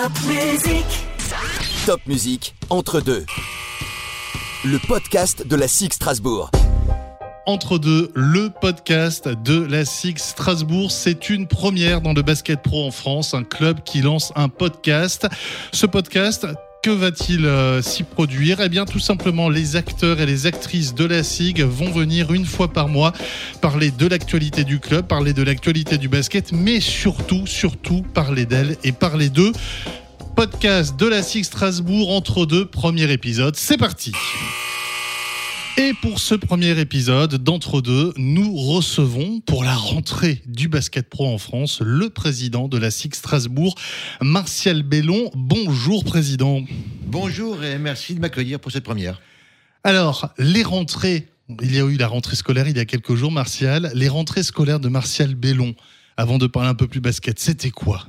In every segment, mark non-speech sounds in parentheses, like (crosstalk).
Top Music. Top Musique, entre deux. Le podcast de la SIG Strasbourg. Entre deux, le podcast de la SIG Strasbourg. C'est une première dans le basket pro en France, un club qui lance un podcast. Ce podcast, que va-t-il euh, s'y produire? Eh bien, tout simplement, les acteurs et les actrices de la SIG vont venir une fois par mois parler de l'actualité du club, parler de l'actualité du basket, mais surtout, surtout parler d'elle et parler d'eux. Podcast de la SIG Strasbourg entre deux, premier épisode. C'est parti et pour ce premier épisode d'Entre deux, nous recevons pour la rentrée du basket pro en France le président de la SIG Strasbourg, Martial Bellon. Bonjour président. Bonjour et merci de m'accueillir pour cette première. Alors, les rentrées, il y a eu la rentrée scolaire il y a quelques jours, Martial. Les rentrées scolaires de Martial Bellon, avant de parler un peu plus basket, c'était quoi?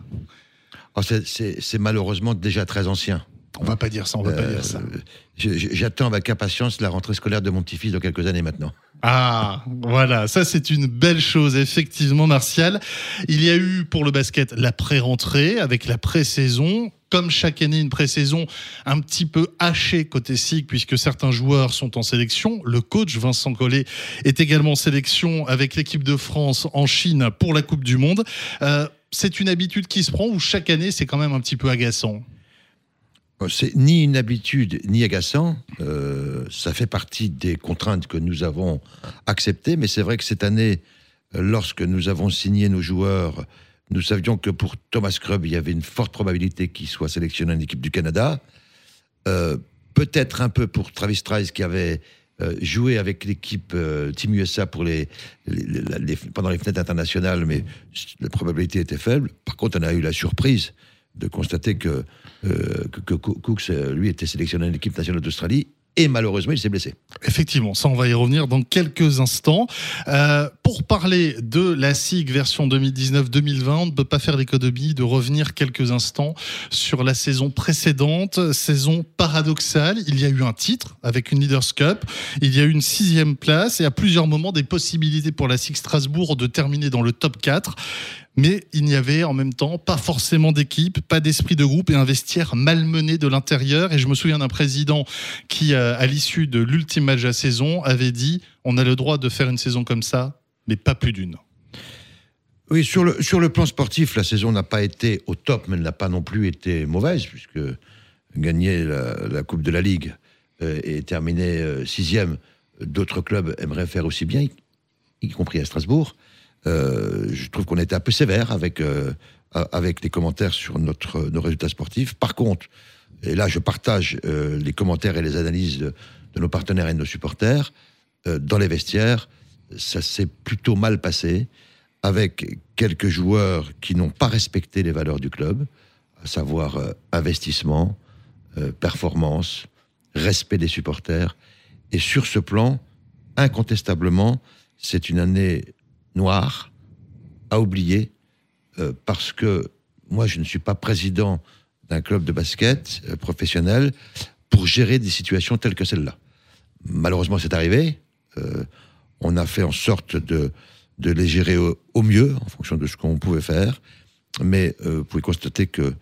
Oh, C'est malheureusement déjà très ancien. On va pas dire ça, on va pas dire ça. Euh, j'attends avec impatience la rentrée scolaire de mon petit-fils dans quelques années maintenant. Ah, voilà, ça c'est une belle chose, effectivement, Martial. Il y a eu pour le basket la pré-rentrée avec la pré-saison. Comme chaque année, une pré-saison un petit peu hachée côté SIG, puisque certains joueurs sont en sélection. Le coach Vincent Collet est également en sélection avec l'équipe de France en Chine pour la Coupe du Monde. Euh, c'est une habitude qui se prend ou chaque année c'est quand même un petit peu agaçant? C'est ni une habitude ni agaçant. Euh, ça fait partie des contraintes que nous avons acceptées. Mais c'est vrai que cette année, lorsque nous avons signé nos joueurs, nous savions que pour Thomas Krubb, il y avait une forte probabilité qu'il soit sélectionné en équipe du Canada. Euh, peut-être un peu pour Travis Trice qui avait euh, joué avec l'équipe Team USA pour les, pendant les fenêtres internationales, mais la probabilité était faible. Par contre, on a eu la surprise de constater que, euh, que, Cooks, euh, lui, était sélectionné en équipe nationale d'Australie et malheureusement, il s'est blessé. Effectivement, ça, on va y revenir dans quelques instants. Euh, pour parler de la SIG version 2019-2020, on ne peut pas faire l'économie de revenir quelques instants sur la saison précédente, saison paradoxale. Il y a eu un titre avec une Leaders Cup, il y a eu une sixième place et à plusieurs moments des possibilités pour la SIG Strasbourg de terminer dans le top 4 mais il n'y avait en même temps pas forcément d'équipe, pas d'esprit de groupe et un vestiaire malmené de l'intérieur. Et je me souviens d'un président qui, euh, à l'issue de l'ultime match de la saison, avait dit on a le droit de faire une saison comme ça, mais pas plus d'une. Oui, sur le, plan sportif, la saison n'a pas été au top, mais elle n'a pas non plus été mauvaise, puisque gagner la, Coupe de la Ligue euh, et terminer euh, sixième, d'autres clubs aimeraient faire aussi bien, y compris à Strasbourg. Euh, je trouve qu'on était un peu sévère avec, euh, avec les commentaires sur notre, nos résultats sportifs. Par contre, et là je partage euh, les commentaires et les analyses de, nos partenaires et de nos supporters, dans les vestiaires, ça s'est plutôt mal passé, avec quelques joueurs qui n'ont pas respecté les valeurs du club, à savoir investissement, performance, respect des supporters. Et sur ce plan, incontestablement, c'est une année noir à oublier euh, parce que moi, je ne suis pas président d'un club de basket euh, professionnel pour gérer des situations telles que celle-là. Malheureusement, c'est arrivé. Euh, on a fait en sorte de, de les gérer au, mieux, en fonction de ce qu'on pouvait faire. Mais vous pouvez constater que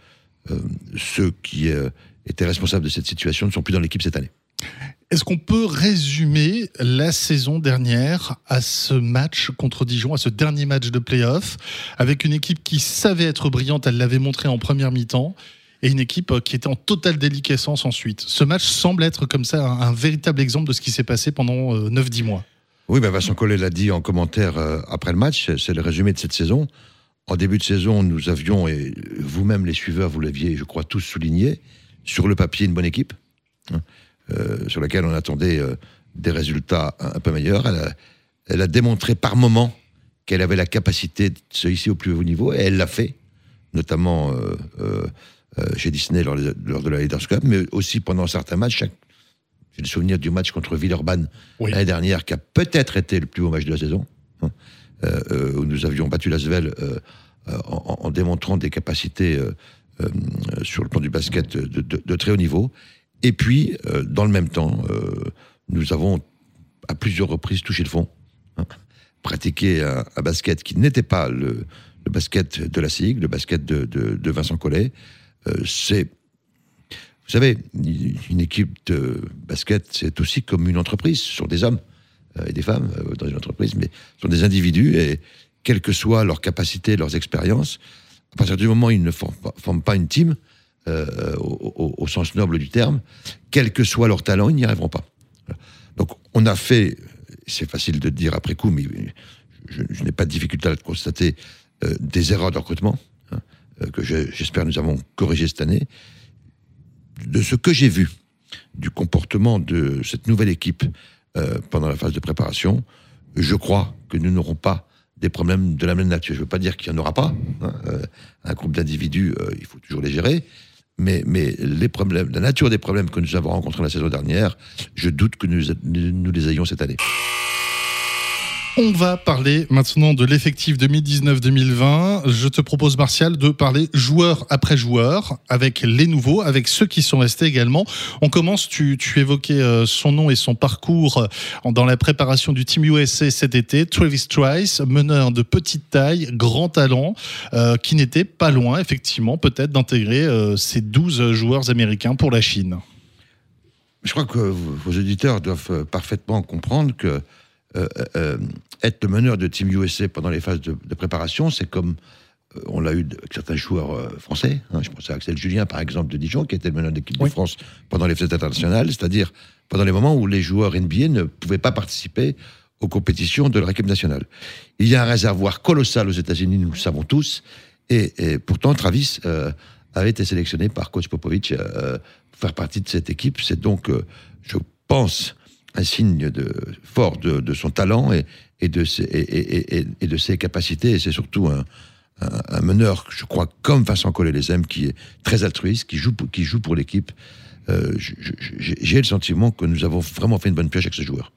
ceux qui étaient responsables de cette situation ne sont plus dans l'équipe cette année. Est-ce qu'on peut résumer la saison dernière à ce match contre Dijon, à ce dernier match de playoff, avec une équipe qui savait être brillante, elle l'avait montré en première mi-temps, et une équipe qui était en totale déliquescence ensuite? Ce match semble être comme ça un, véritable exemple de ce qui s'est passé pendant 9-10 euh, mois. Oui, ben Vincent Collet l'a dit en commentaire euh, après le match, c'est le résumé de cette saison. En début de saison, nous avions, et vous-même les suiveurs, vous l'aviez, je crois, tous souligné, sur le papier, une bonne équipe. Euh, sur laquelle on attendait euh, des résultats un, peu meilleurs. Elle a, démontré par moments qu'elle avait la capacité de se hisser au plus haut niveau, et elle l'a fait, notamment euh, chez Disney lors, de la Leaders Cup, mais aussi pendant certains matchs. J'ai le souvenir du match contre Villeurbanne l'année dernière, qui a peut-être été le plus beau match de la saison, hein, où nous avions battu la euh, en, en, démontrant des capacités sur le plan du basket de, de très haut niveau. Et puis, euh, dans le même temps, euh, nous avons à plusieurs reprises touché le fond, hein, pratiqué un, basket qui n'était pas le, basket de la SIG, le basket de, Vincent Collet. c'est, vous savez, une équipe de basket, c'est aussi comme une entreprise, ce sont des hommes et des femmes dans une entreprise, mais ce sont des individus et quelle que soit leur capacité, leurs expériences, à partir du moment où ils ne forment pas, une team, au, au, sens noble du terme, quel que soit leur talent, ils n'y arriveront pas. Donc on a fait, c'est facile de dire après coup, mais je, n'ai pas de difficulté à le constater, euh, des erreurs de recrutement, hein, euh, que j'espère nous avons corrigées cette année. De ce que j'ai vu du comportement de cette nouvelle équipe euh, pendant la phase de préparation, je crois que nous n'aurons pas des problèmes de la même nature. Je ne veux pas dire qu'il n'y en aura pas. Hein, un groupe d'individus, il faut toujours les gérer mais, mais les problèmes, la nature des problèmes que nous avons rencontrés la saison dernière, je doute que nous, nous les ayons cette année. On va parler maintenant de l'effectif 2019-2020. Je te propose, Martial, de parler joueur après joueur, avec les nouveaux, avec ceux qui sont restés également. On commence, tu, évoquais euh, son nom et son parcours euh, dans la préparation du Team USA cet été. Travis Trice, meneur de petite taille, grand talent, euh, qui n'était pas loin, effectivement, peut-être d'intégrer ces 12 joueurs américains pour la Chine. Je crois que vos auditeurs doivent parfaitement comprendre que être le meneur de Team USA pendant les phases de, préparation, c'est comme euh, on l'a eu avec certains joueurs français. Hein. je pense à Axel Julien, par exemple, de Dijon, qui était le meneur de l'équipe de France pendant les fêtes internationales, c'est-à-dire pendant les moments où les joueurs NBA ne pouvaient pas participer aux compétitions de leur équipe nationale. Il y a un réservoir colossal aux États-Unis, nous le savons tous, et, pourtant Travis avait été sélectionné par coach Popovic pour faire partie de cette équipe. C'est donc, je pense, un signe de, fort de, son talent et, et de, ses, et, de ses capacités. Et c'est surtout un, un, meneur, je crois, comme Vincent Collet-les qui est très altruiste, qui joue pour, qui joue pour l'équipe. Euh, j'ai le sentiment que nous avons vraiment fait une bonne pioche avec ce joueur.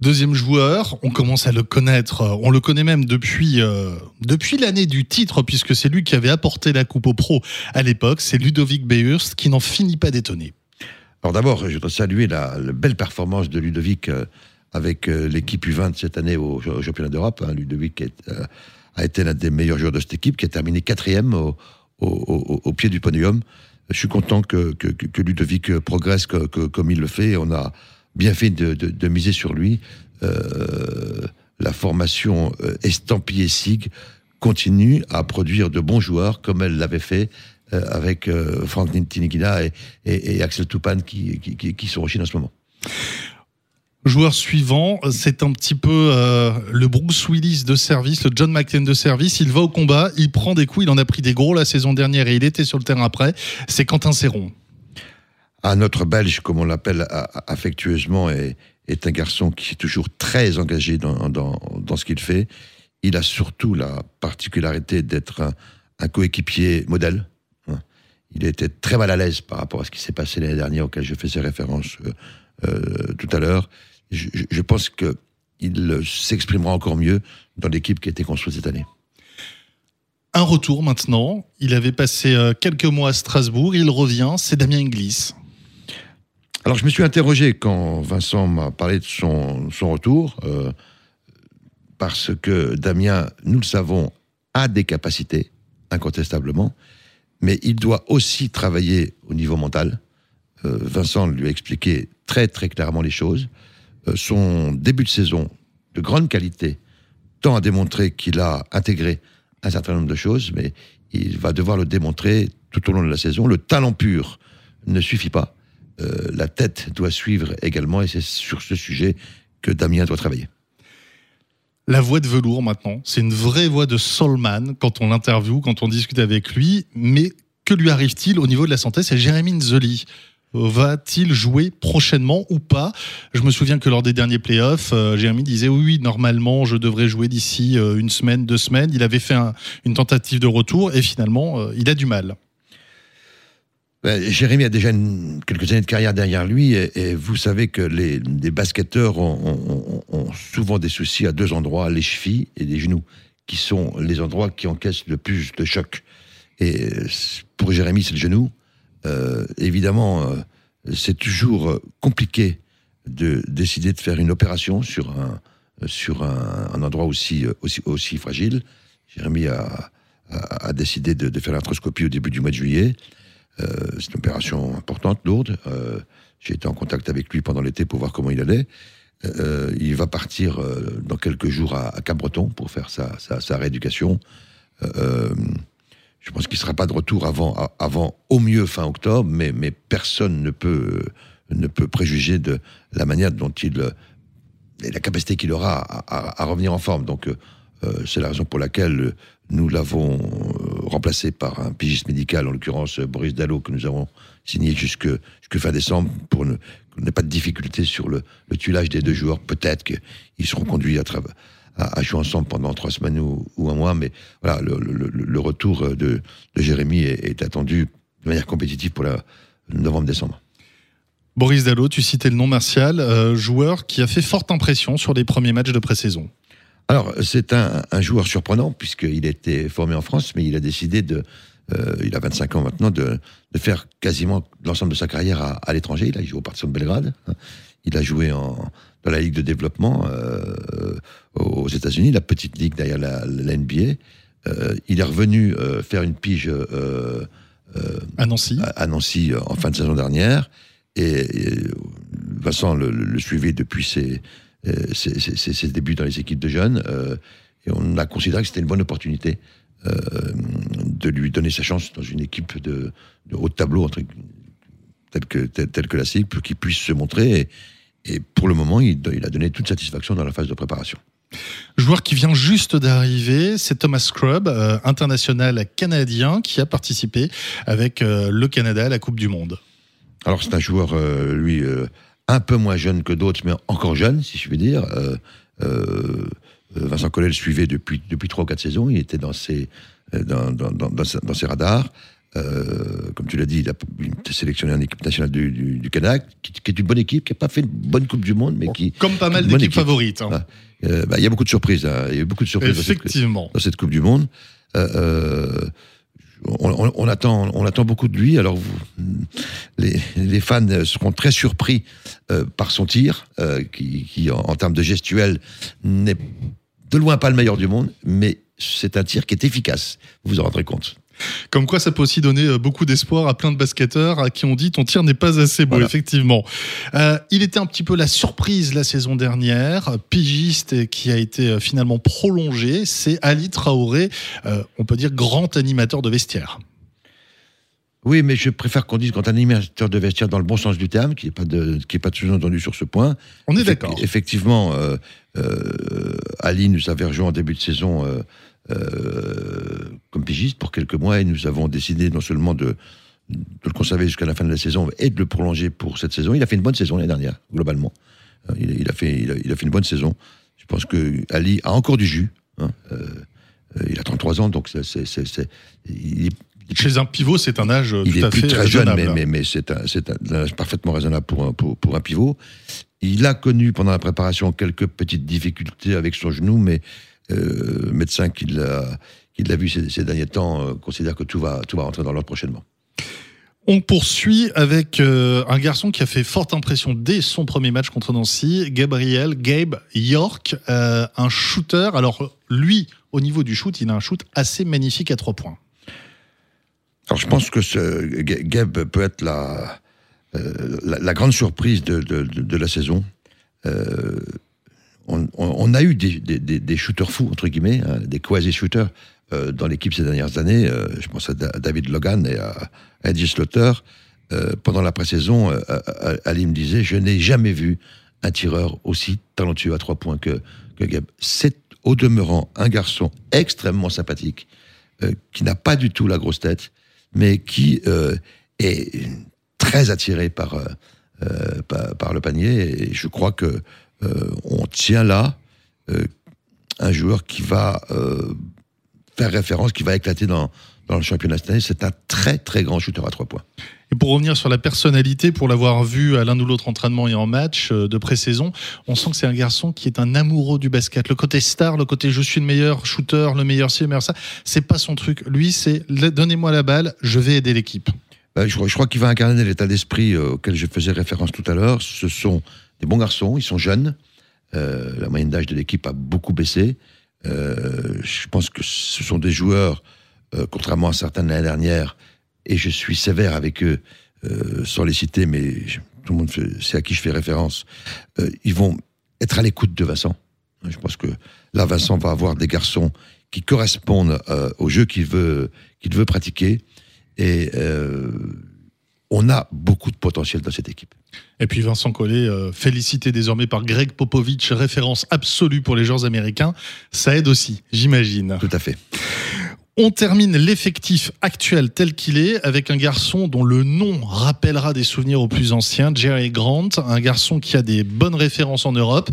Deuxième joueur, on commence à le connaître, on le connaît même depuis, euh, depuis l'année du titre, puisque c'est lui qui avait apporté la Coupe au Pro à l'époque, c'est Ludovic Beurst, qui n'en finit pas d'étonner. Alors d'abord, je voudrais saluer la, belle performance de Ludovic euh, avec euh, l'équipe U20 cette année au, championnat d'Europe. Hein. Ludovic euh, a été l'un des meilleurs joueurs de cette équipe, qui a terminé quatrième au, pied du podium. Je suis content que, Ludovic progresse comme il le fait. On a bien fait de, miser sur lui. la formation estampillée SIG continue à produire de bons joueurs comme elle l'avait fait euh, avec euh, Frank Tinigina et, Axel Tupan qui, qui, sont en Chine en ce moment. Joueur suivant, c'est un petit peu euh, le Bruce Willis de service, le John McClane de service. Il va au combat, il prend des coups, il en a pris des gros la saison dernière et il était sur le terrain après. C'est Quentin Serron. Un notre Belge, comme on l'appelle affectueusement, est, un garçon qui est toujours très engagé dans, ce qu'il fait. Il a surtout la particularité d'être un, un coéquipier modèle il était très mal à l'aise par rapport à ce qui s'est passé l'année dernière, auquel je faisais référence euh, euh, tout à l'heure. Je, pense qu'il s'exprimera encore mieux dans l'équipe qui a été construite cette année. Un retour maintenant. Il avait passé euh, quelques mois à Strasbourg. Il revient. C'est Damien Inglis. Alors, je me suis interrogé quand Vincent m'a parlé de son, retour, parce que Damien, nous le savons, a des capacités, incontestablement mais il doit aussi travailler au niveau mental. Euh, Vincent lui a expliqué très très clairement les choses. Euh, son début de saison de grande qualité tend à démontrer qu'il a intégré un certain nombre de choses, mais il va devoir le démontrer tout au long de la saison. Le talent pur ne suffit pas. Euh, la tête doit suivre également, et c'est sur ce sujet que Damien doit travailler la voix de velours maintenant. C'est une vraie voix de soulman quand on l'interviewe, quand on discute avec lui. Mais que lui arrive-t-il au niveau de la santé? C'est Jérémy Nzoli. Va-t-il jouer prochainement ou pas? Je me souviens que lors des derniers playoffs, euh, Jérémy disait oui, normalement, je devrais jouer d'ici euh, une semaine, deux semaines. Il avait fait une tentative de retour et finalement, euh, il a du mal. Ben, Jérémy a déjà quelques années de carrière derrière lui et, vous savez que les, basketteurs ont, souvent des soucis à deux endroits, les chevilles et les genoux, qui sont les endroits qui encaissent le plus de chocs. Et pour Jérémy, c'est le genou. Euh, évidemment, euh, c'est toujours compliqué de décider de faire une opération sur un, sur un, endroit aussi, aussi, fragile. Jérémy a, a, décidé de, faire l'arthroscopie au début du mois de juillet. c'est une opération importante, lourde. J'ai été en contact avec lui pendant l'été pour voir comment il allait. il va partir dans quelques jours à, à Cap-Breton pour faire sa, sa rééducation. Je pense qu'il ne sera pas de retour avant, au mieux fin octobre, mais, personne ne peut, préjuger de la manière dont il et la capacité qu'il aura à, revenir en forme. Donc, euh, euh, c'est la raison pour laquelle nous l'avons euh, remplacé par un pigiste médical, en l'occurrence Boris Dallot, que nous avons signé jusque, fin décembre pour ne, n'ait pas de difficulté sur le, le, tuilage des deux joueurs. Peut-être qu'ils seront conduits à, à, jouer ensemble pendant trois semaines ou, un mois, mais voilà, le, le, retour de, de Jérémy est, est, attendu de manière compétitive pour la novembre-décembre. Boris Dallot, tu citais le nom Martial, euh, joueur qui a fait forte impression sur les premiers matchs de pré-saison. Alors, c'est un, joueur surprenant, puisqu'il a été formé en France, mais il a décidé de. Euh, il a 25 ans maintenant, de, faire quasiment l'ensemble de sa carrière à, l'étranger. Il a joué au Partizan de Belgrade. Il a joué en, la Ligue de développement euh, aux États-Unis, la petite ligue derrière la, NBA. il est revenu faire une pige à Nancy. à Nancy en fin de saison dernière. Et, Vincent le, suivait depuis ses, euh, ses, débuts dans les équipes de jeunes. Euh, et on a considéré que c'était une bonne opportunité euh, de lui donner sa chance dans une équipe de, haut tableau, telle que, que la SIG, pour qu'il puisse se montrer. Et, pour le moment, il, il, a donné toute satisfaction dans la phase de préparation. Joueur qui vient juste d'arriver, c'est Thomas Scrub, international canadien, qui a participé avec le Canada à la Coupe du Monde. Alors c'est un joueur, euh, lui, euh, un peu moins jeune que d'autres, mais encore jeune, si je puis dire. Euh, Vincent Collet le suivait depuis, depuis 3 ou 4 saisons, il était dans ses, dans, dans, dans, dans ses radars. Comme tu l'as dit, il a été sélectionné en équipe nationale du, du, Canada, qui, est une bonne équipe, qui n'a pas fait une bonne Coupe du Monde, mais qui. Comme pas mal d'équipes favorites. Hein. Bah, il y a beaucoup de surprises. Hein. Il y a eu beaucoup de surprises Effectivement. Dans, cette, Coupe du Monde. On, attend, on attend beaucoup de lui. Alors, les, fans seront très surpris euh, par son tir, euh, qui, en, termes de gestuel, n'est de loin pas le meilleur du monde, mais c'est un tir qui est efficace. Vous vous en rendrez compte. Comme quoi, ça peut aussi donner euh, beaucoup d'espoir à plein de basketteurs à qui on dit ton tir n'est pas assez beau, effectivement. Euh, il était un petit peu la surprise la saison dernière, pigiste qui a été euh, finalement prolongé. C'est Ali Traoré, on peut dire grand animateur de vestiaire. Oui, mais je préfère qu'on dise grand animateur de vestiaire dans le bon sens du terme, qui n'est pas, de, qui est pas toujours entendu sur ce point. On est d'accord. Effectivement, Ali nous avait rejoint en début de saison euh, comme pigiste pour quelques mois et nous avons décidé non seulement de, le conserver jusqu'à la fin de la saison et de le prolonger pour cette saison. Il a fait une bonne saison l'année dernière, globalement. Euh, il, a fait, il, a, fait une bonne saison. Je pense que Ali a encore du jus. Hein. Euh, il a 33 ans, donc c'est. Chez un pivot, c'est un âge il tout est plus très jeune, mais, mais, c'est un, un, âge parfaitement raisonnable pour un, pour, pour un pivot. Il a connu pendant la préparation quelques petites difficultés avec son genou, mais euh, médecin qui l'a vu ces, derniers temps euh, considère que tout va, tout va rentrer dans l'ordre prochainement. On poursuit avec euh, un garçon qui a fait forte impression dès son premier match contre Nancy, Gabriel Gabe York, un shooter. Alors lui, au niveau du shoot, il a un shoot assez magnifique à trois points. Alors je pense que ce, Gabe peut être la, la, grande surprise de, de, la saison on, a eu des, shooters fous, entre guillemets, hein, des quasi-shooters euh, dans l'équipe ces dernières années. Euh, je pense à, David Logan et à, Eddie Slaughter. Euh, pendant la pré-saison, Ali me disait Je n'ai jamais vu un tireur aussi talentueux à trois points que, que Gab. C'est au demeurant un garçon extrêmement sympathique, qui n'a pas du tout la grosse tête, mais qui est très attiré par, par, le panier. Et je crois que on tient là euh, un joueur qui va euh, faire référence, qui va éclater dans, le championnat cette C'est un très très grand shooter à trois points. Et pour revenir sur la personnalité, pour l'avoir vu à l'un ou l'autre entraînement et en match de pré-saison, on sent que c'est un garçon qui est un amoureux du basket. Le côté star, le côté je suis le meilleur shooter, le meilleur ci, le meilleur ça, c'est pas son truc. Lui, c'est donnez-moi la balle, je vais aider l'équipe. je, je, crois qu'il va incarner l'état d'esprit auquel je faisais référence tout à l'heure. Ce sont des bons garçons, ils sont jeunes. Euh, la moyenne d'âge de l'équipe a beaucoup baissé. Euh, je pense que ce sont des joueurs contrairement à certaines l'année dernière, et je suis sévère avec eux, sans les citer, mais tout le monde sait à qui je fais référence, ils vont être à l'écoute de Vincent. Je pense que là, Vincent va avoir des garçons qui correspondent au jeu qu'il veut, qu'il veut pratiquer. Et on a beaucoup de potentiel dans cette équipe. Et puis Vincent Collet, euh, félicité désormais par Greg Popovich, référence absolue pour les joueurs américains, ça aide aussi, j'imagine. Tout à fait. On termine l'effectif actuel tel qu'il est avec un garçon dont le nom rappellera des souvenirs aux plus anciens, Jerry Grant, un garçon qui a des bonnes références en Europe.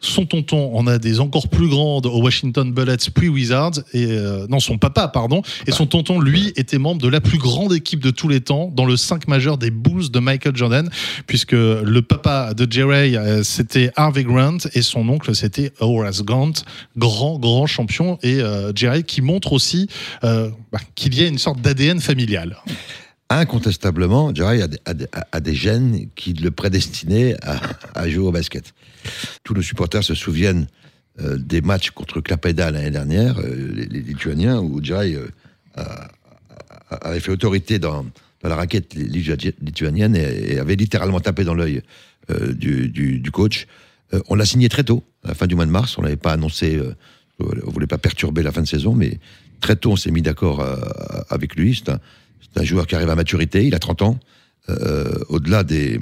Son tonton en a des encore plus grandes au Washington Bullets puis Wizards et euh, non son papa pardon et son tonton lui était membre de la plus grande équipe de tous les temps dans le 5 majeur des Bulls de Michael Jordan puisque le papa de Jerry euh, c'était Harvey Grant et son oncle c'était Horace Grant grand grand champion et euh, Jerry qui montre aussi bah, qu'il y a une sorte d'ADN familial. Incontestablement, Jerry a, des gènes qui le prédestinaient à jouer au basket. Tous nos supporters se souviennent euh, des matchs contre Klaipeda l'année dernière, euh, les, Lituaniens, où Jai euh, avait fait autorité dans, la raquette lituanienne et, avait littéralement tapé dans l'œil du, coach. on l'a signé très tôt, à la fin du mois de mars. On n'avait pas annoncé, on voulait pas perturber la fin de saison, mais très tôt on s'est mis d'accord avec lui. C'est un, joueur qui arrive à maturité, il a 30 ans. Euh, au-delà des,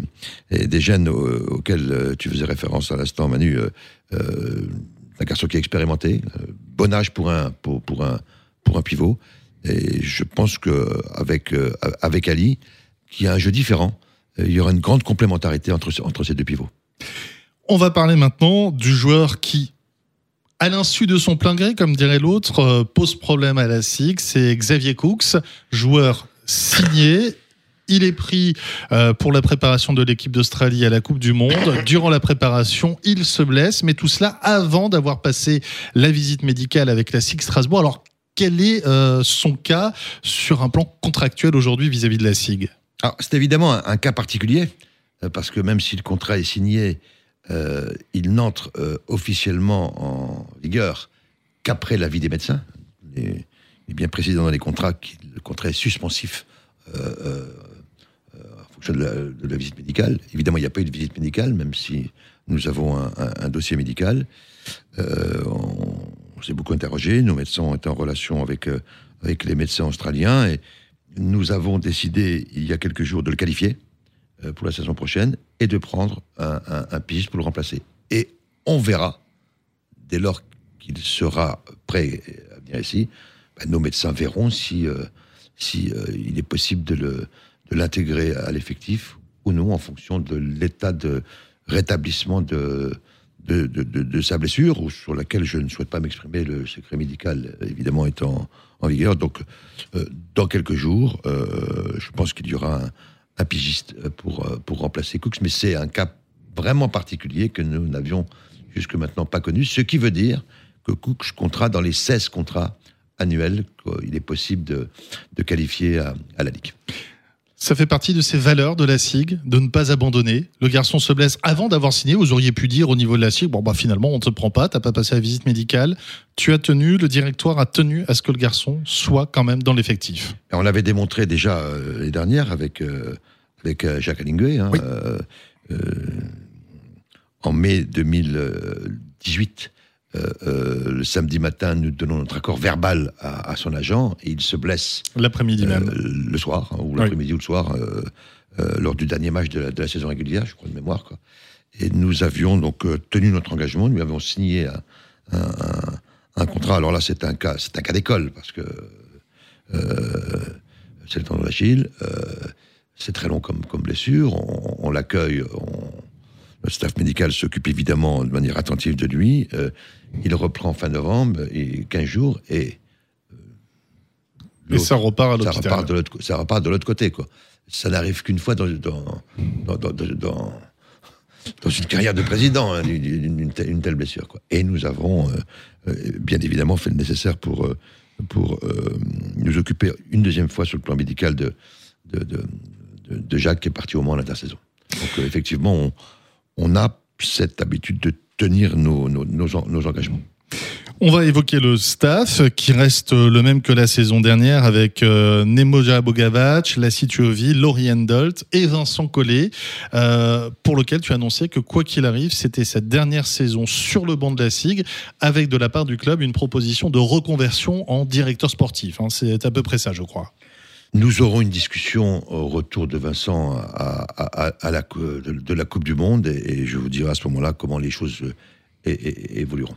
des gènes auxquels euh, tu faisais référence à l'instant, Manu, euh, un garçon qui est expérimenté, bon âge pour un, pour, pour, un, pour un pivot. Et je pense qu'avec avec Ali, qui a un jeu différent, il y aura une grande complémentarité entre, entre ces deux pivots. On va parler maintenant du joueur qui, à l'insu de son plein gré, comme dirait l'autre, pose problème à la SIG, c'est Xavier Cooks, joueur signé il est pris euh, pour la préparation de l'équipe d'Australie à la Coupe du Monde. (coughs) Durant la préparation, il se blesse, mais tout cela avant d'avoir passé la visite médicale avec la SIG Strasbourg. Alors, quel est euh, son cas sur un plan contractuel aujourd'hui vis-à-vis de la SIG? C'est évidemment un, cas particulier, euh, parce que même si le contrat est signé, il n'entre officiellement en vigueur qu'après l'avis des médecins. Il est bien précisé dans les contrats que le contrat est suspensif de la, visite médicale. Évidemment, il n'y a pas eu de visite médicale, même si nous avons un, dossier médical. Euh, on, s'est beaucoup interrogé. Nos médecins ont été en relation avec, euh, avec les médecins australiens et nous avons décidé, il y a quelques jours, de le qualifier euh, pour la saison prochaine et de prendre un, un, piste pour le remplacer. Et on verra, dès lors qu'il sera prêt à venir ici, ben, nos médecins verront si, si il est possible de le de l'intégrer à l'effectif ou non en fonction de l'état de rétablissement de, de, de, sa blessure, ou sur laquelle je ne souhaite pas m'exprimer, le secret médical évidemment étant en vigueur. Donc, euh, dans quelques jours, euh, je pense qu'il y aura un, pigiste pour, pour remplacer Cooks, mais c'est un cas vraiment particulier que nous n'avions jusque maintenant pas connu, ce qui veut dire que Cooks comptera dans les 16 contrats annuels qu'il est possible de, qualifier à la Ligue. Ça fait partie de ces valeurs de la SIG, de ne pas abandonner. Le garçon se blesse avant d'avoir signé. Vous auriez pu dire au niveau de la SIG, bon bah finalement on ne te prend pas, t'as pas passé la visite médicale. Tu as tenu, le directoire a tenu à ce que le garçon soit quand même dans l'effectif. On l'avait démontré déjà euh, les dernières avec euh, avec euh, Jacques Allinguet. Hein, en mai 2018, euh, euh, le samedi matin, nous donnons notre accord verbal à, son agent et il se blesse. L'après-midi euh, même. Le soir, hein, ou l'après-midi ou le soir, lors du dernier match de la, saison régulière, je crois de mémoire. Quoi. Et nous avions donc tenu notre engagement, nous avions signé un, contrat. Alors là, c'est un cas, c'est un cas d'école parce que c'est le temps de l'Achille. c'est très long comme, comme blessure. On, on l'accueille, le staff médical s'occupe évidemment de manière attentive de lui. Euh, il reprend fin novembre et 15 jours et. Euh, et ça repart à l'hôpital. Ça repart de l'autre, ça repart de l'autre côté, quoi. Ça n'arrive qu'une fois dans, dans, dans, dans, une carrière de président, hein, une, telle, blessure, quoi. Et nous avons, euh, bien évidemment, fait le nécessaire pour, pour nous occuper une deuxième fois sur le plan médical de, de, de, de Jacques qui est parti au moins à l'intersaison. Donc, effectivement, on, on a cette habitude de tenir nos, nos, engagements. On va évoquer le staff qui reste le même que la saison dernière avec euh, Nemoja Bogavac, Lassie Tuovi, Laurie Endolt et Vincent Collet, euh, pour lequel tu annonçais que quoi qu'il arrive, c'était cette dernière saison sur le banc de la SIG avec de la part du club une proposition de reconversion en directeur sportif. Hein. C'est à peu près ça, je crois. Nous aurons une discussion au retour de Vincent à, la, de, la Coupe du Monde et, je vous dirai à ce moment-là comment les choses évolueront.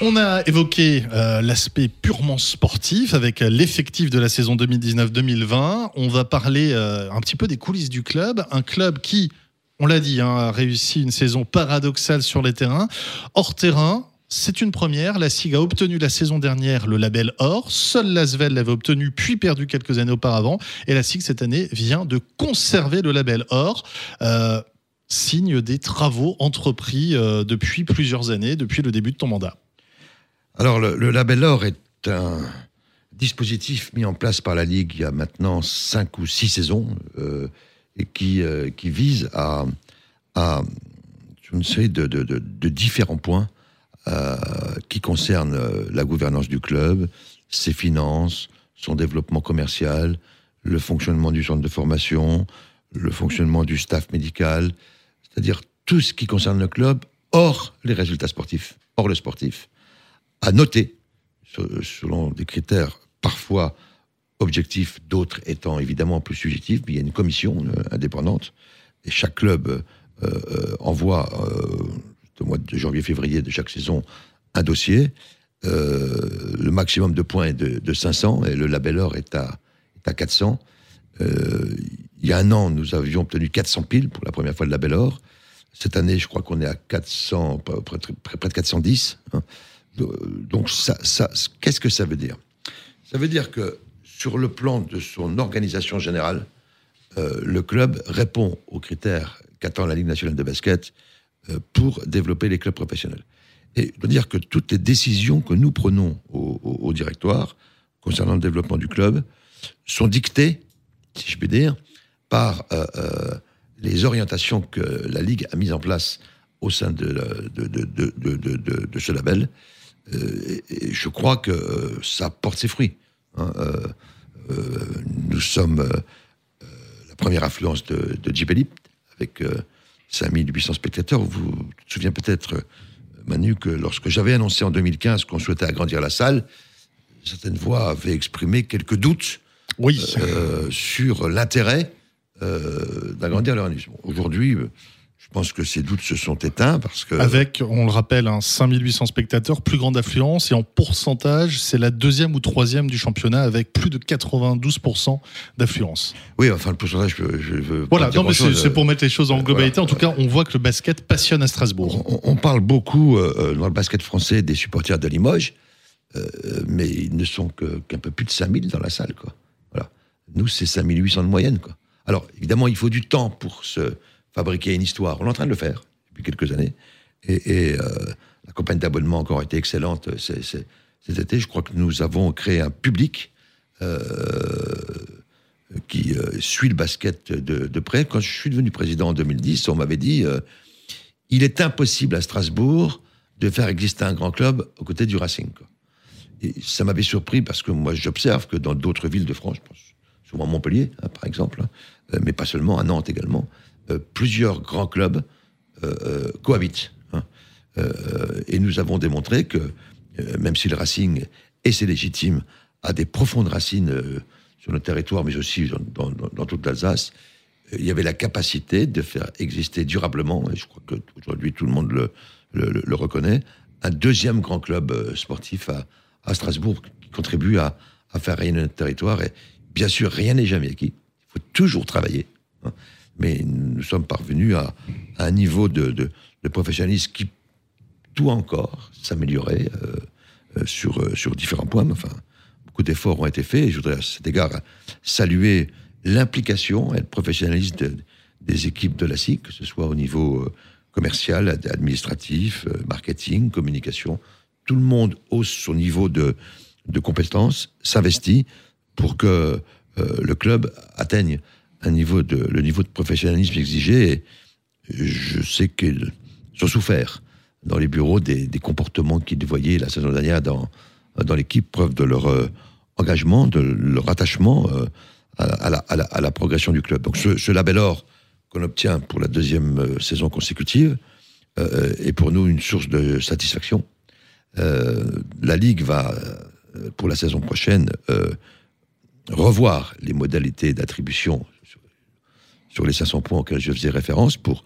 On a évoqué euh, l'aspect purement sportif avec l'effectif de la saison 2019-2020. On va parler euh, un petit peu des coulisses du club. Un club qui, on l'a dit, hein, a réussi une saison paradoxale sur les terrains. Hors terrain, c'est une première. La SIG a obtenu la saison dernière le label or. Seul l'Asvel l'avait obtenu puis perdu quelques années auparavant. Et la SIG cette année vient de conserver le label or. Euh, signe des travaux entrepris depuis plusieurs années, depuis le début de ton mandat. Alors, le, label or est un dispositif mis en place par la Ligue il y a maintenant cinq ou six saisons euh, et qui, euh, vise à, à une série de, différents points euh, qui concernent la gouvernance du club, ses finances, son développement commercial, le fonctionnement du centre de formation, le fonctionnement du staff médical, c'est-à-dire tout ce qui concerne le club hors les résultats sportifs, hors le sportif à noter, selon des critères parfois objectifs, d'autres étant évidemment plus subjectifs. Il y a une commission euh, indépendante et chaque club euh, euh, envoie au mois de janvier-février de chaque saison un dossier. le maximum de points est de, 500 et le label or est à, est à 400. il y a un an, nous avions obtenu 400 piles pour la première fois le label or. Cette année, je crois qu'on est à 400, près, de 410. Donc, ça, qu'est-ce que ça veut dire? Ça veut dire que sur le plan de son organisation générale, euh, le club répond aux critères qu'attend la Ligue nationale de basket euh, pour développer les clubs professionnels. Et je veux dire que toutes les décisions que nous prenons au, directoire concernant le développement du club sont dictées, si je puis dire, par euh, les orientations que la Ligue a mises en place au sein de, ce label euh, et je crois que euh, ça porte ses fruits. Hein. Euh, nous sommes la première affluence de, de avec 5800 spectateurs. Vous vous souvenez peut-être, Manu, que lorsque j'avais annoncé en 2015 qu'on souhaitait agrandir la salle, certaines voix avaient exprimé quelques doutes oui. sur l'intérêt d'agrandir l'organisme. Aujourd'hui, je pense que ces doutes se sont éteints parce que. Avec, on le rappelle, un 5800 spectateurs, plus grande affluence, et en pourcentage, c'est la deuxième ou troisième du championnat avec plus de 92% d'affluence. Oui, enfin, le pourcentage, je, veux. Voilà, non, mais c'est pour mettre les choses en globalité. En tout cas, on voit que le basket passionne à Strasbourg. On, parle beaucoup euh, dans le basket français des supporters de Limoges, euh, mais ils ne sont qu'un peu plus de 5000 dans la salle, quoi. Voilà. Nous, c'est 5800 de moyenne, quoi. Alors, évidemment, il faut du temps pour se fabriquer une histoire. On est en train de le faire depuis quelques années. Et, euh, la campagne d'abonnement a encore été excellente cet été. Je crois que nous avons créé un public euh, qui euh, suit le basket de, près. Quand je suis devenu président en 2010, on m'avait dit il est impossible à Strasbourg de faire exister un grand club aux côtés du Racing. Et ça m'avait surpris parce que moi, j'observe que dans d'autres villes de France, je pense souvent Montpellier, hein, par exemple, hein, mais pas seulement, à Nantes également, euh, plusieurs grands clubs euh, euh, cohabitent. Hein. et nous avons démontré que, même si le Racing, et c'est légitime, a des profondes racines sur notre territoire, mais aussi dans, toute l'Alsace, il y avait la capacité de faire exister durablement, et je crois qu'aujourd'hui tout le monde le, reconnaît, un deuxième grand club sportif à, Strasbourg qui contribue à, à, faire rayonner notre territoire. Et bien sûr, rien n'est jamais acquis. Il faut toujours travailler. Hein mais nous sommes parvenus à, un niveau de, professionnalisme qui tout encore s'améliorer euh, euh, sur, euh, sur différents points. Enfin, beaucoup d'efforts ont été faits et je voudrais à cet égard saluer l'implication et le professionnalisme des équipes de la SIC, que ce soit au niveau commercial, administratif, marketing, communication. Tout le monde hausse son niveau de, de compétence, s'investit pour que le club atteigne un niveau de, le niveau de professionnalisme exigé. je sais qu'ils ont souffert dans les bureaux des, des comportements qu'ils voyaient la saison dernière dans, dans l'équipe, preuve de leur euh, engagement, de leur attachement euh, à, la, à, la, progression du club. Donc ce, label or qu'on obtient pour la deuxième euh, saison consécutive est pour nous une source de satisfaction. la Ligue va, pour la saison prochaine, revoir les modalités d'attribution sur, les 500 points auxquels je faisais référence pour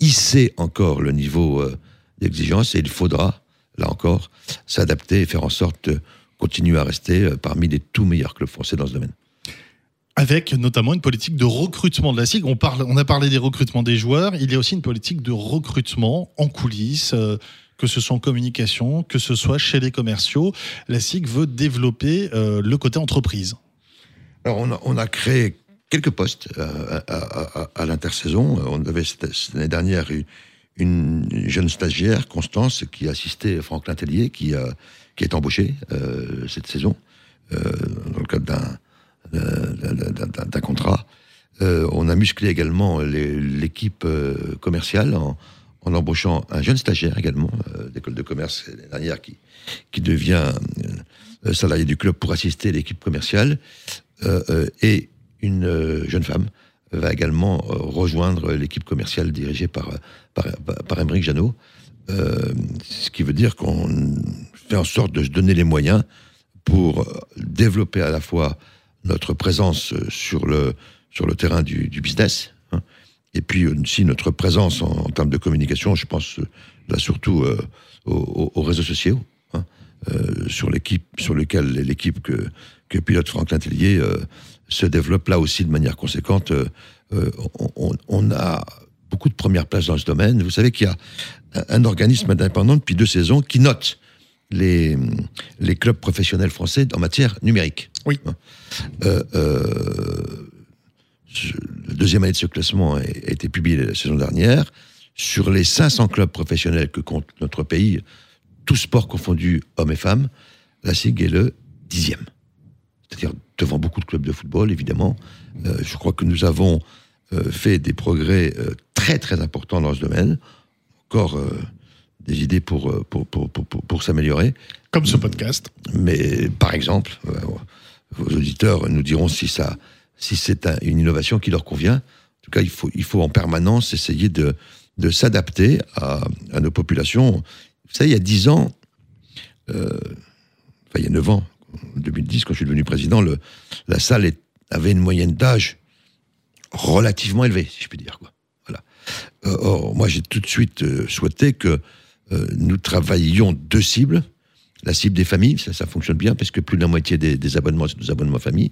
hisser encore le niveau d'exigence et il faudra, là encore, s'adapter et faire en sorte de continuer à rester parmi les tout meilleurs clubs français dans ce domaine avec notamment une politique de recrutement de la SIG. On, parle, on a parlé des recrutements des joueurs, il y a aussi une politique de recrutement en coulisses. Euh, que ce soit en communication, que ce soit chez les commerciaux, la SIG veut développer euh, le côté entreprise. Alors on a, on a créé quelques postes euh, à, l'intersaison. On avait l'année dernière eu une jeune stagiaire, Constance, qui assistait Franck Tellier, qui, est embauché euh, cette saison euh, dans le cadre d'un contrat. On a musclé également l'équipe commerciale en, embauchant un jeune stagiaire également d'école de commerce l'année dernière qui, qui devient salarié du club pour assister l'équipe commerciale et une jeune femme va également rejoindre l'équipe commerciale dirigée par par, par Émeric Janot, ce qui veut dire qu'on fait en sorte de se donner les moyens pour développer à la fois notre présence euh, sur le, sur le terrain du, business, hein, et puis aussi notre présence en, termes de communication, je pense euh, là surtout euh, aux, aux, réseaux sociaux, hein, euh, sur sur lequel l'équipe que, que pilote Franklin Tellier euh, se développe là aussi de manière conséquente. Euh, on, on, a beaucoup de premières places dans ce domaine. Vous savez qu'il y a un, organisme indépendant depuis deux saisons qui note les, les clubs professionnels français en matière numérique. Oui. Euh, euh, la deuxième année de ce classement a, été publiée la saison dernière. Sur les 500 clubs professionnels que compte notre pays, tous sports confondus, hommes et femmes, la SIG est le dixième. C'est-à-dire devant beaucoup de clubs de football, évidemment. Euh, je crois que nous avons euh, fait des progrès euh, très très importants dans ce domaine. Encore des idées pour, pour, pour, pour, pour s'améliorer. Comme ce podcast. Mais par exemple, vos auditeurs nous diront si ça, si c'est un, une innovation qui leur convient. En tout cas, il faut, il faut en permanence essayer de, de s'adapter à, à, nos populations. Vous savez, il y a dix ans, enfin il y a neuf ans, en 2010, quand je suis devenu président, la salle avait une moyenne d'âge relativement élevée, si je puis dire. Voilà. Euh, or, moi, j'ai tout de suite euh, souhaité que euh, nous travaillions deux cibles la cible des familles, ça, fonctionne bien parce que plus de la moitié des, abonnements, c'est des abonnements famille,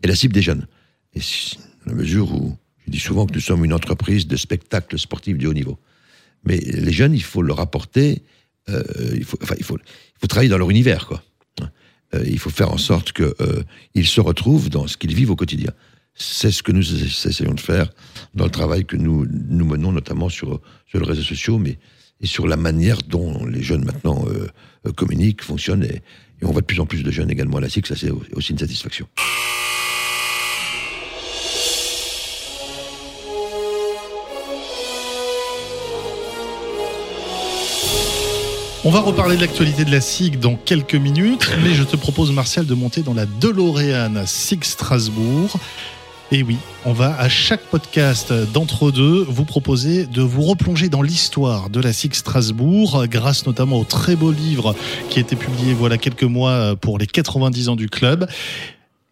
et la cible des jeunes. Et dans la mesure où je dis souvent que nous sommes une entreprise de spectacles sportifs de haut niveau. Mais les jeunes, il faut leur apporter, enfin, il faut travailler dans leur univers, quoi. Euh, il faut faire en sorte qu'ils euh, se retrouvent dans ce qu'ils vivent au quotidien. C'est ce que nous essayons de faire dans le travail que nous, nous menons, notamment sur, sur les réseaux sociaux, mais et sur la manière dont les jeunes maintenant euh, euh, communiquent, fonctionnent. Et, et, on voit de plus en plus de jeunes également à la SIC, ça c'est aussi une satisfaction. On va reparler de l'actualité de la SIG dans quelques minutes, mais je te propose, Martial, de monter dans la DeLorean SIG Strasbourg. Et oui, on va à chaque podcast d'entre deux vous proposer de vous replonger dans l'histoire de la SIG Strasbourg, grâce notamment au très beau livre qui a été publié voilà quelques mois pour les 90 ans du club.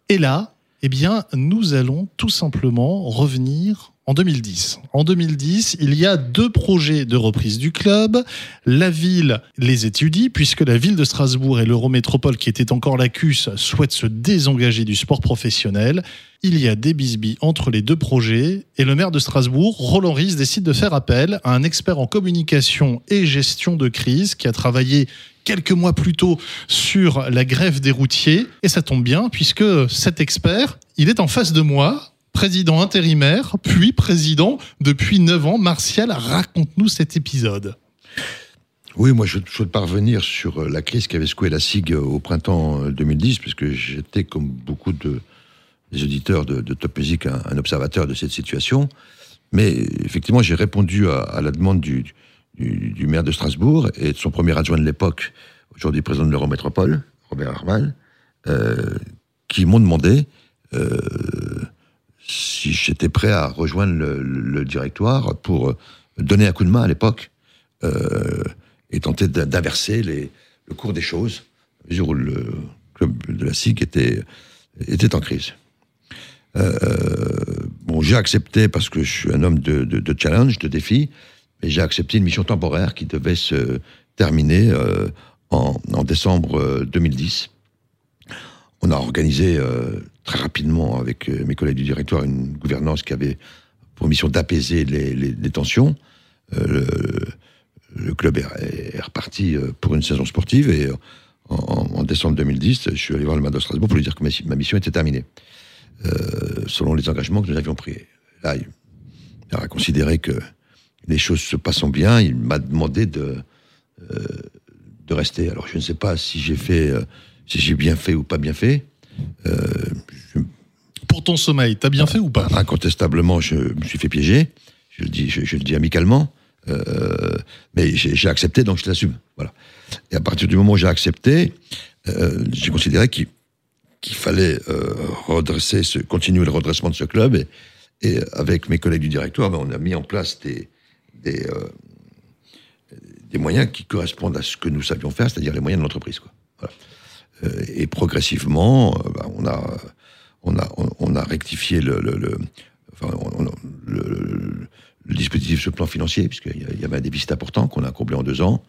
Et là, eh bien, nous allons tout simplement revenir en 2010. En 2010, il y a deux projets de reprise du club. La ville les étudie, puisque la ville de Strasbourg et l'Eurométropole, qui était encore la CUS, souhaitent se désengager du sport professionnel. Il y a des bisbilles entre les deux projets, et le maire de Strasbourg, Roland Ries, décide de faire appel à un expert en communication et gestion de crise qui a travaillé quelques mois plus tôt sur la grève des routiers. Et ça tombe bien, puisque cet expert, il est en face de moi, président intérimaire, puis président depuis 9 ans. Martial, raconte-nous cet épisode. Oui, moi je souhaite parvenir sur la crise qui avait secoué la SIG au printemps 2010, puisque j'étais, comme beaucoup de, des auditeurs de, Top Music, un, observateur de cette situation. Mais effectivement, j'ai répondu à, la demande du, du, maire de Strasbourg et de son premier adjoint de l'époque, aujourd'hui président de l'Eurométropole, Robert Armal, qui m'ont demandé si j'étais prêt à rejoindre le, directoire pour donner un coup de main à l'époque et tenter d'inverser le cours des choses, à mesure où le club de la SIG était, était en crise. Euh, bon, j'ai accepté parce que je suis un homme de, challenge, de défi, mais j'ai accepté une mission temporaire qui devait se terminer euh, en, décembre 2010. Euh, On a organisé très rapidement avec mes collègues du directoire une gouvernance qui avait pour mission d'apaiser les, tensions. Le, le, club est, reparti pour une saison sportive et en, décembre 2010, je suis allé voir le maire de Strasbourg pour lui dire que ma mission était terminée. Euh, selon les engagements que nous avions pris. Là, il, a considéré que les choses se passant bien, il m'a demandé de, euh, de rester. Alors je ne sais pas si j'ai fait, euh, si j'ai bien fait ou pas bien fait. Pour ton sommeil, t'as bien fait ou pas? Incontestablement, je me suis fait piéger. Je le dis, je, le dis amicalement. mais j'ai accepté, donc je l'assume. Voilà. Et à partir du moment où j'ai accepté, j'ai considéré qu'il fallait euh, redresser, continuer le redressement de ce club. Et, avec mes collègues du directoire, ben, on a mis en place des, euh, moyens qui correspondent à ce que nous savions faire, c'est-à-dire les moyens de l'entreprise. Euh, et progressivement, ben, on, a, on, a, rectifié le, dispositif sur le plan financier, puisqu'il y avait un déficit important qu'on a comblé en deux ans.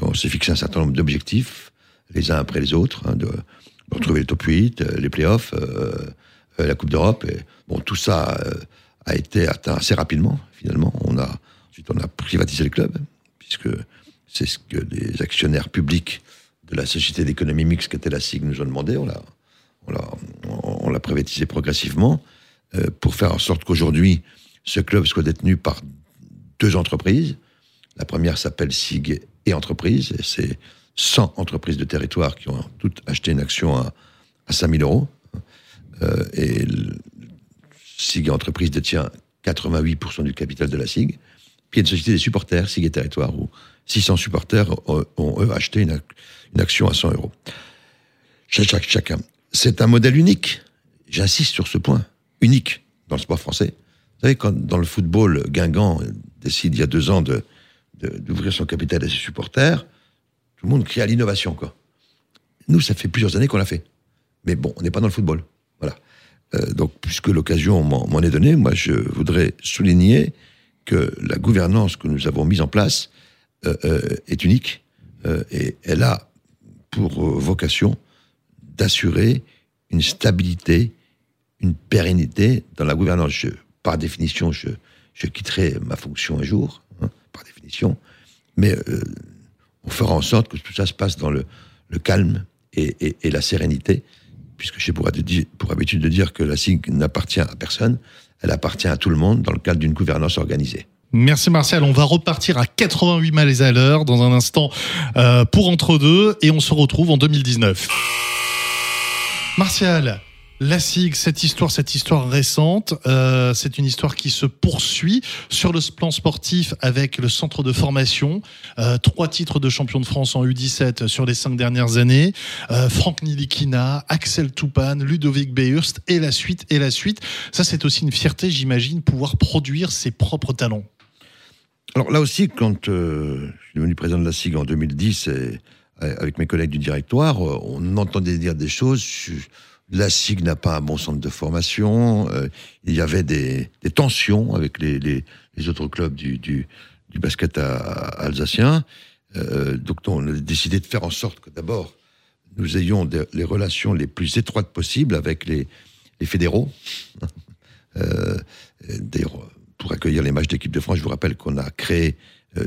On s'est fixé un certain nombre d'objectifs, les uns après les autres, hein, de, retrouver le top 8, euh, les playoffs, euh, euh, la Coupe d'Europe. Bon, tout ça a été atteint assez rapidement, finalement. Ensuite, on a privatisé le club, puisque c'est ce que les actionnaires publics de la Société d'économie mixte qui était la SIG nous ont demandé. On l'a, privatisé progressivement pour faire en sorte qu'aujourd'hui, ce club soit détenu par deux entreprises. La première s'appelle SIG et Entreprise, et c'est 100 entreprises de territoire qui ont toutes acheté une action à, à 5000 euros. Euh, et SIG Entreprise détient 88% du capital de la SIG. Puis il y a une société des supporters, SIG et Territoire, où 600 supporters ont, eux, acheté une, action à 100 euros. Chacun. C'est un modèle unique. J'insiste sur ce point. Unique dans le sport français. Vous savez, quand dans le football, Guingamp décide il y a deux ans de, d'ouvrir son capital à ses supporters, tout le monde crie à l'innovation. Nous, ça fait plusieurs années qu'on l'a fait. Mais bon, on n'est pas dans le football. Voilà. Euh, donc, puisque l'occasion m'en est donnée, moi, je voudrais souligner que la gouvernance que nous avons mise en place euh, euh, est unique et elle a pour vocation d'assurer une stabilité, une pérennité dans la gouvernance. Par définition, je, quitterai ma fonction un jour, hein, par définition, mais on fera en sorte que tout ça se passe dans le, calme et, la sérénité, puisque j'ai pour, pour, habitude de dire que la SIG n'appartient à personne, elle appartient à tout le monde dans le cadre d'une gouvernance organisée. Merci Martial, on va repartir à 88 miles à l'heure dans un instant euh, pour entre deux et on se retrouve en 2019. Martial, la SIG, cette histoire, cette histoire récente, euh, c'est une histoire qui se poursuit sur le plan sportif avec le centre de formation. Euh, trois titres de champion de France en U17 sur les cinq dernières années. Euh, Franck Nilikina, Axel Toupane, Ludovic Beurst et la suite et la suite. Ça, c'est aussi une fierté, j'imagine, pouvoir produire ses propres talents. Alors là aussi, quand je suis devenu président de la SIG en 2010, et, avec mes collègues du directoire, on entendait dire des choses la SIG n'a pas un bon centre de formation. Euh, il y avait des, tensions avec les, autres clubs du, basket alsacien. Euh, donc on a décidé de faire en sorte que d'abord nous ayons les relations les plus étroites possibles avec les, fédéraux. (laughs) euh, pour accueillir les matchs d'équipe de France, je vous rappelle qu'on a créé euh,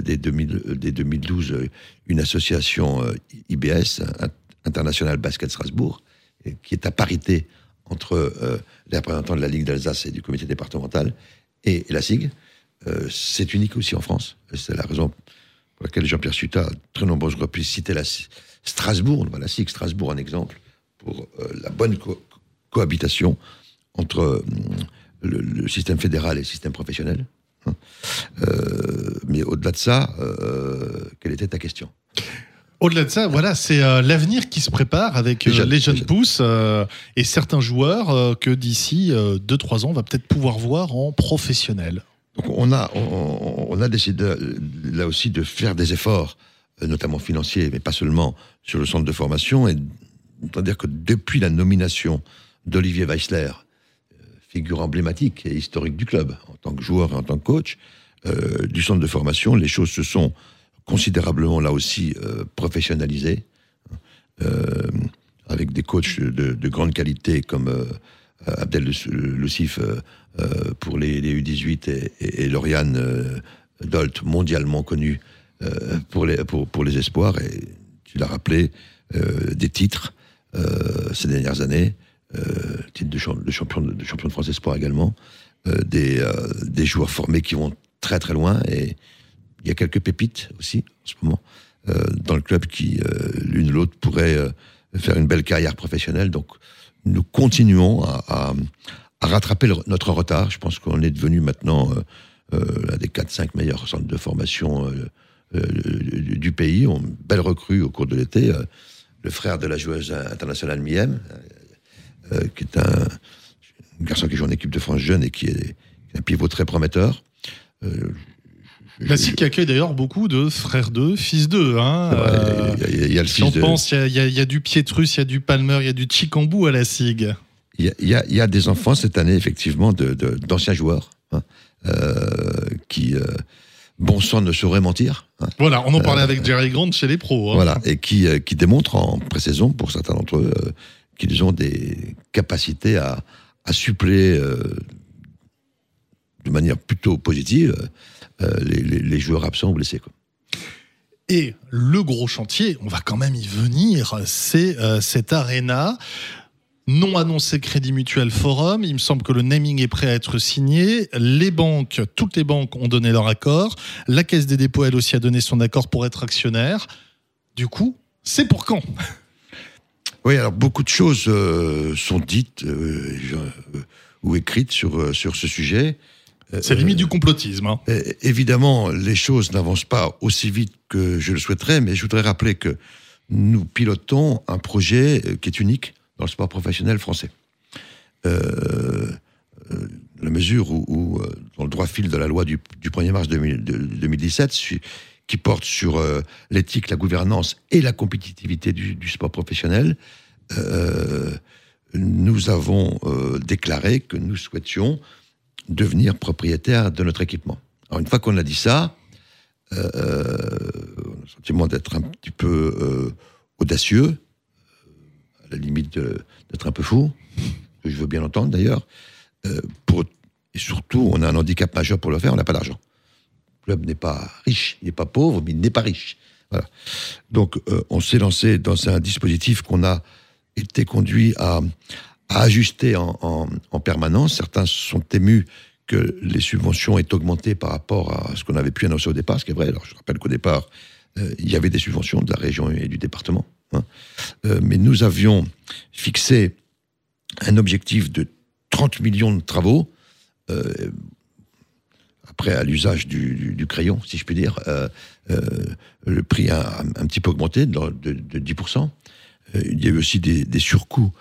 dès, 2000, dès, 2012 une association IBS, International Basket Strasbourg, qui est à parité entre euh, les représentants de la Ligue d'Alsace et du comité départemental et, la SIG. Euh, c'est unique aussi en France. C'est la raison pour laquelle Jean-Pierre Suta a très nombreuses reprises cité la Strasbourg, la SIG Strasbourg en exemple, pour euh, la bonne cohabitation entre le, système fédéral et le système professionnel. Hein. Mais au-delà de ça, quelle était ta question? Au-delà de ça, voilà, c'est l'avenir qui se prépare avec les jeunes, les jeunes pousses et certains joueurs que d'ici 2-3 ans, on va peut-être pouvoir voir en professionnel. Donc on a, on, a décidé là aussi de faire des efforts, notamment financiers, mais pas seulement sur le centre de formation. Et on dire que depuis la nomination d'Olivier Weissler, figure emblématique et historique du club, en tant que joueur et en tant que coach, euh, du centre de formation, les choses se sont considérablement là aussi euh, professionnalisées, euh, avec des coachs de, grande qualité comme Abdel Lucif pour les, U18 et, et, Lauriane Dolt, mondialement connu pour, les, pour, pour les espoirs, et tu l'as rappelé, des titres ces dernières années. Euh, titre de, champion, de champion de France Espoir également, euh, des, euh, des joueurs formés qui vont très très loin et il y a quelques pépites aussi en ce moment dans le club qui l'une ou l'autre pourrait faire une belle carrière professionnelle. Donc nous continuons à, rattraper notre retard. Je pense qu'on est devenu maintenant l'un des 4-5 meilleurs centres de formation du pays. On belle recrue au cours de l'été. le frère de la joueuse internationale Miem, euh, qui est un, garçon qui joue en équipe de France jeune et qui est, un pivot très prometteur. Euh, Classique qui accueille d'ailleurs beaucoup de frères d'eux, fils d'eux. Hein. Il y, a le si on pense, il y, a du Pietrus, il y a du Palmer, il y a du Chicambou à la SIG. Il y, a, des enfants cette année, effectivement, d'anciens de, joueurs hein, euh, qui, bon sang, ne sauraient mentir. Hein. Voilà, on en parlait avec Jerry Grant chez les pros. Hein. Voilà, et qui, qui démontrent en pré-saison, pour certains d'entre eux, qu'ils ont des capacités à, suppléer euh, de manière plutôt positive euh, les, joueurs absents ou blessés. Et le gros chantier, on va quand même y venir, c'est euh, cette arena non annoncé Crédit Mutuel Forum. Il me semble que le naming est prêt à être signé. Les banques, toutes les banques ont donné leur accord. La Caisse des dépôts, elle aussi, a donné son accord pour être actionnaire. Du coup, c'est pour quand? Oui, alors beaucoup de choses euh, sont dites euh, ou écrites sur, sur ce sujet. C'est limite du complotisme. Hein. Évidemment, les choses n'avancent pas aussi vite que je le souhaiterais, mais je voudrais rappeler que nous pilotons un projet qui est unique dans le sport professionnel français. la mesure où, dans le droit fil de la loi du, 1er mars 2017, qui porte sur euh, l'éthique, la gouvernance et la compétitivité du, sport professionnel, euh, nous avons euh, déclaré que nous souhaitions devenir propriétaires de notre équipement. Alors une fois qu'on a dit ça, on a le sentiment d'être un petit peu audacieux, à la limite d'être un peu fou, que je veux bien entendre d'ailleurs. et surtout, on a un handicap majeur pour le faire, on n'a pas d'argent club n'est pas riche, il n'est pas pauvre, mais il n'est pas riche. Donc, euh, on s'est lancé dans un dispositif qu'on a été conduit à, ajuster en, permanence. Certains sont émus que les subventions aient augmenté par rapport à ce qu'on avait pu annoncer au départ, ce qui est vrai. Alors, je rappelle qu'au départ, euh, il y avait des subventions de la région et du département. Hein. Euh, mais nous avions fixé un objectif de 30 millions de travaux après à l'usage du, crayon, si je puis dire, euh, euh, le prix a un, petit peu augmenté de, 10%. Euh, il y a eu aussi des, surcoûts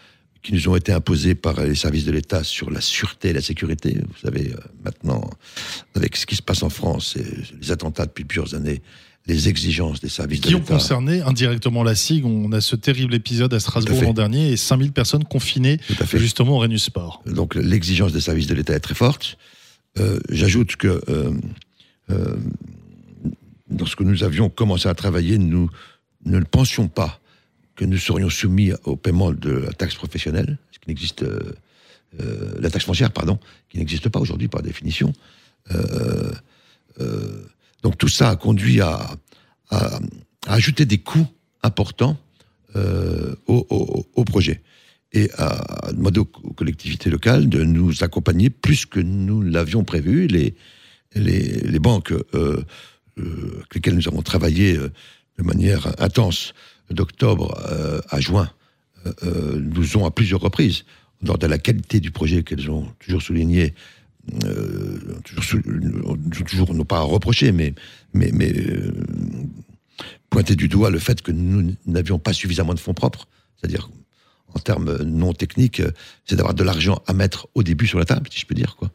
qui nous ont été imposés par les services de l'État sur la sûreté et la sécurité. Vous savez, maintenant, avec ce qui se passe en France, et les attentats depuis plusieurs années, les exigences des services qui de l'État. Qui ont concerné indirectement la SIG. On a ce terrible épisode à Strasbourg l'an dernier et 5000 personnes confinées justement au Renu Sport. Donc l'exigence des services de l'État est très forte. Euh, j'ajoute que euh, euh, lorsque nous avions commencé à travailler, nous ne pensions pas que nous serions soumis au paiement de la taxe professionnelle, ce qui n'existe, la taxe foncière, pardon, qui n'existe pas aujourd'hui par définition. donc tout ça a conduit à, ajouter des coûts importants au, projet et à demander aux collectivités locales de nous accompagner plus que nous l'avions prévu. Les, banques euh, euh, avec lesquelles nous avons travaillé euh, de manière intense d'octobre à juin nous ont à plusieurs reprises, lors de la qualité du projet qu'elles ont toujours souligné, euh, toujours, non pas à reprocher, mais, mais, mais euh, pointer du doigt le fait que nous n'avions pas suffisamment de fonds propres. C'est-à-dire, en termes non techniques, c'est d'avoir de l'argent à mettre au début sur la table, si je peux dire. quoi.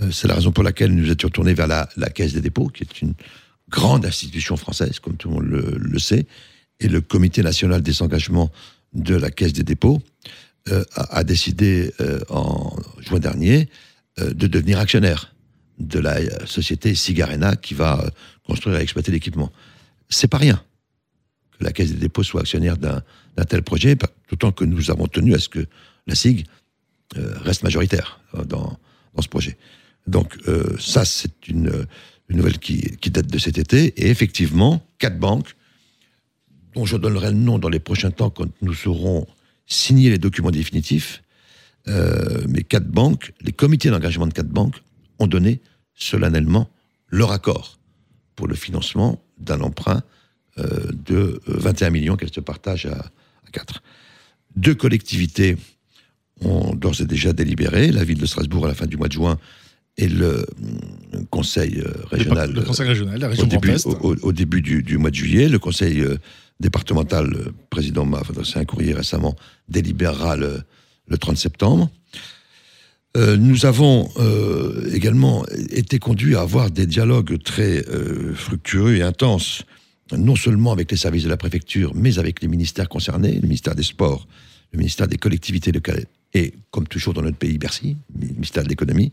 Euh, c'est la raison pour laquelle nous étions tournés vers la, la Caisse des dépôts, qui est une grande institution française, comme tout le monde le, le sait, et le Comité national des engagements de la Caisse des dépôts euh, a, décidé euh, en juin dernier euh, de devenir actionnaire de la société Sigarena qui va construire et exploiter l'équipement. C'est pas rien que la Caisse des dépôts soit actionnaire d'un tel projet, d'autant que nous avons tenu à ce que la SIG reste majoritaire dans, dans ce projet. Donc ça, c'est une, une, nouvelle qui, qui, date de cet été. Et effectivement, quatre banques, dont je donnerai le nom dans les prochains temps quand nous aurons signé les documents définitifs, euh, mais quatre banques, les comités d'engagement de quatre banques ont donné solennellement leur accord pour le financement d'un emprunt euh, de 21 millions qu'elles se partagent à, à 4. Deux collectivités ont d'ores et déjà délibéré, la ville de Strasbourg à la fin du mois de juin et le conseil euh, régional. Le, conseil régional, la région au début, au, au, début du, du, mois de juillet, le conseil euh, départemental, le président m'a adressé un courrier récemment, délibérera le, le 30 septembre. Euh, nous avons euh, également été conduits à avoir des dialogues très euh, fructueux et intenses, non seulement avec les services de la préfecture, mais avec les ministères concernés, le ministère des Sports, le ministère des collectivités locales et, comme toujours dans notre pays, Bercy, le ministère de l'économie,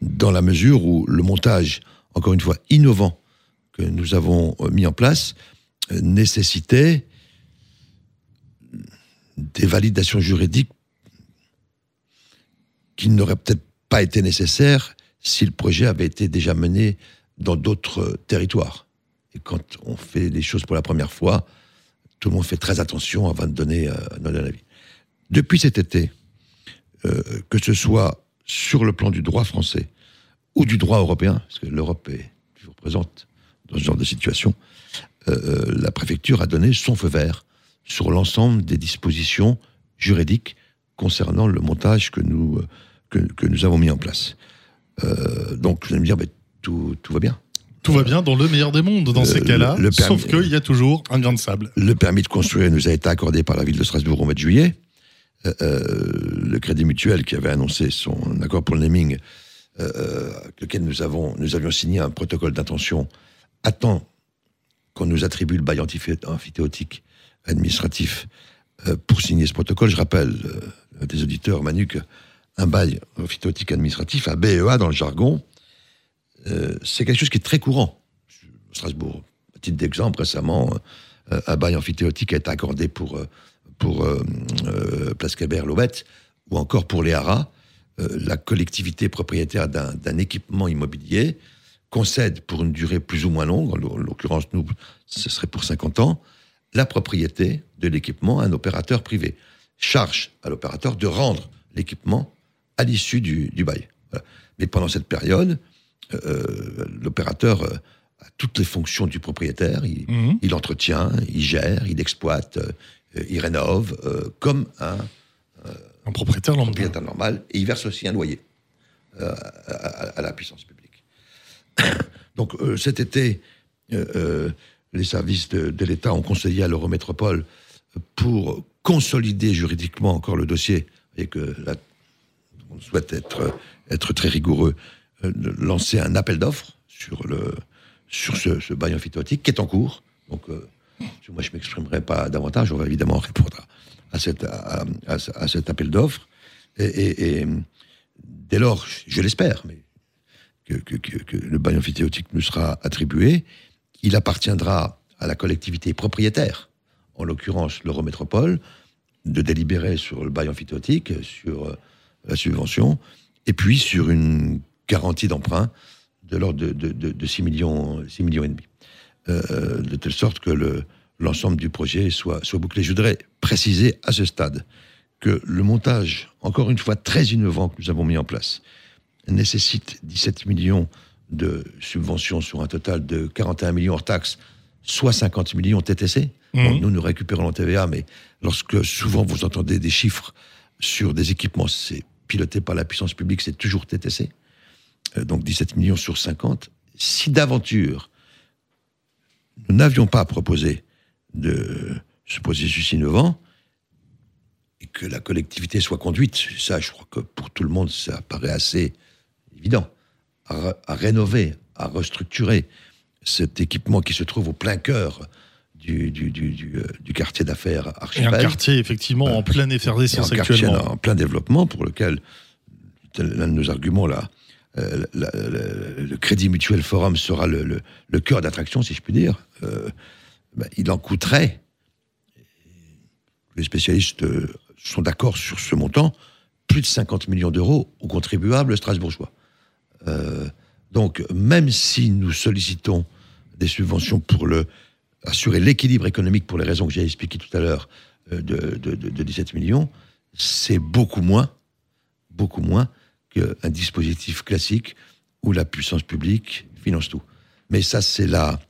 dans la mesure où le montage, encore une fois, innovant que nous avons mis en place, nécessitait des validations juridiques qui n'aurait peut-être pas été nécessaire si le projet avait été déjà mené dans d'autres territoires. Et quand on fait les choses pour la première fois, tout le monde fait très attention avant de donner euh, un avis. Depuis cet été, euh, que ce soit sur le plan du droit français ou du droit européen, parce que l'Europe est toujours présente dans ce genre de situation, euh, la préfecture a donné son feu vert sur l'ensemble des dispositions juridiques concernant le montage que nous, que, que nous avons mis en place. Euh, donc, vous allez me dire, mais tout, tout va bien. Tout va bien dans le meilleur des mondes dans euh, ces cas-là, sauf qu'il y a toujours un grain de sable. Le permis de construire nous a été accordé par la ville de Strasbourg au mois de juillet. Euh, euh le Crédit Mutuel qui avait annoncé son accord pour le naming, euh, avec lequel nous, avons, nous avions signé un protocole d'intention, attend qu'on nous attribue le bail amphithéotique administratif euh, pour signer ce protocole. Je rappelle euh, des auditeurs, Manu, qu'un bail amphithéotique administratif, un BEA dans le jargon, euh, c'est quelque chose qui est très courant. Strasbourg, à titre d'exemple, récemment, un bail amphithéotique a été accordé pour, pour Place Kébert-Lobette, ou encore pour les haras. la collectivité propriétaire d'un équipement immobilier concède pour une durée plus ou moins longue, en l'occurrence, nous, ce serait pour 50 ans, la propriété de l'équipement à un opérateur privé. Charge à l'opérateur de rendre l'équipement à l'issue du, du, bail. Voilà. Mais pendant cette période, euh, l'opérateur euh, a toutes les fonctions du propriétaire. Il, mmh. il entretient, il gère, il exploite, euh, il rénove, euh, comme un, un propriétaire, propriétaire normal. Et il verse aussi un loyer euh, à, à, à, la puissance publique. (coughs) Donc cet été, les services de, l'État ont conseillé à l'Eurométropole pour consolider juridiquement encore le dossier et que la, on souhaite être, être très rigoureux, euh, lancer un appel d'offres sur, le, sur ce, ce bail amphithéotique qui est en cours. Donc, euh, moi, je ne m'exprimerai pas davantage. On va évidemment répondre à, cette, à, cet appel d'offres. Et, et, et, dès lors, je l'espère, mais que, le bail amphithéotique nous sera attribué, il appartiendra à la collectivité propriétaire, en l'occurrence l'Eurométropole, de délibérer sur le bail amphithéotique, sur euh, la subvention, et puis sur une garantie d'emprunt de l'ordre de, de, de, de, 6 millions, 6 millions et demi. Euh, de telle sorte que le, l'ensemble du projet soit, soit bouclé. Je voudrais préciser à ce stade que le montage, encore une fois très innovant que nous avons mis en place, nécessite 17 millions de subventions sur un total de 41 millions hors taxes, soit 50 millions TTC. Mmh. Bon, nous, nous récupérons la TVA, mais lorsque souvent vous entendez des chiffres sur des équipements, c'est piloté par la puissance publique, c'est toujours TTC. donc 17 millions sur 50. Si d'aventure nous n'avions pas proposé de ce processus innovant, et que la collectivité soit conduite, ça je crois que pour tout le monde ça paraît assez évident, à, rénover, à restructurer cet équipement qui se trouve au plein cœur du, du, du, euh, quartier d'affaires Archipel. Et un quartier effectivement en pleine effervescence actuellement. en plein développement pour lequel l'un de nos arguments là, euh, le Crédit Mutuel Forum sera le, le, cœur d'attraction, si je puis dire. Euh, ben, il en coûterait, les spécialistes sont d'accord sur ce montant, plus de 50 millions d'euros aux contribuables strasbourgeois. Euh, donc, même si nous sollicitons des subventions pour assurer l'équilibre économique pour les raisons que j'ai expliquées tout à l'heure euh, de, de, 17 millions, c'est beaucoup moins, beaucoup moins qu'un dispositif classique où la puissance publique finance tout. Mais ça, c'est la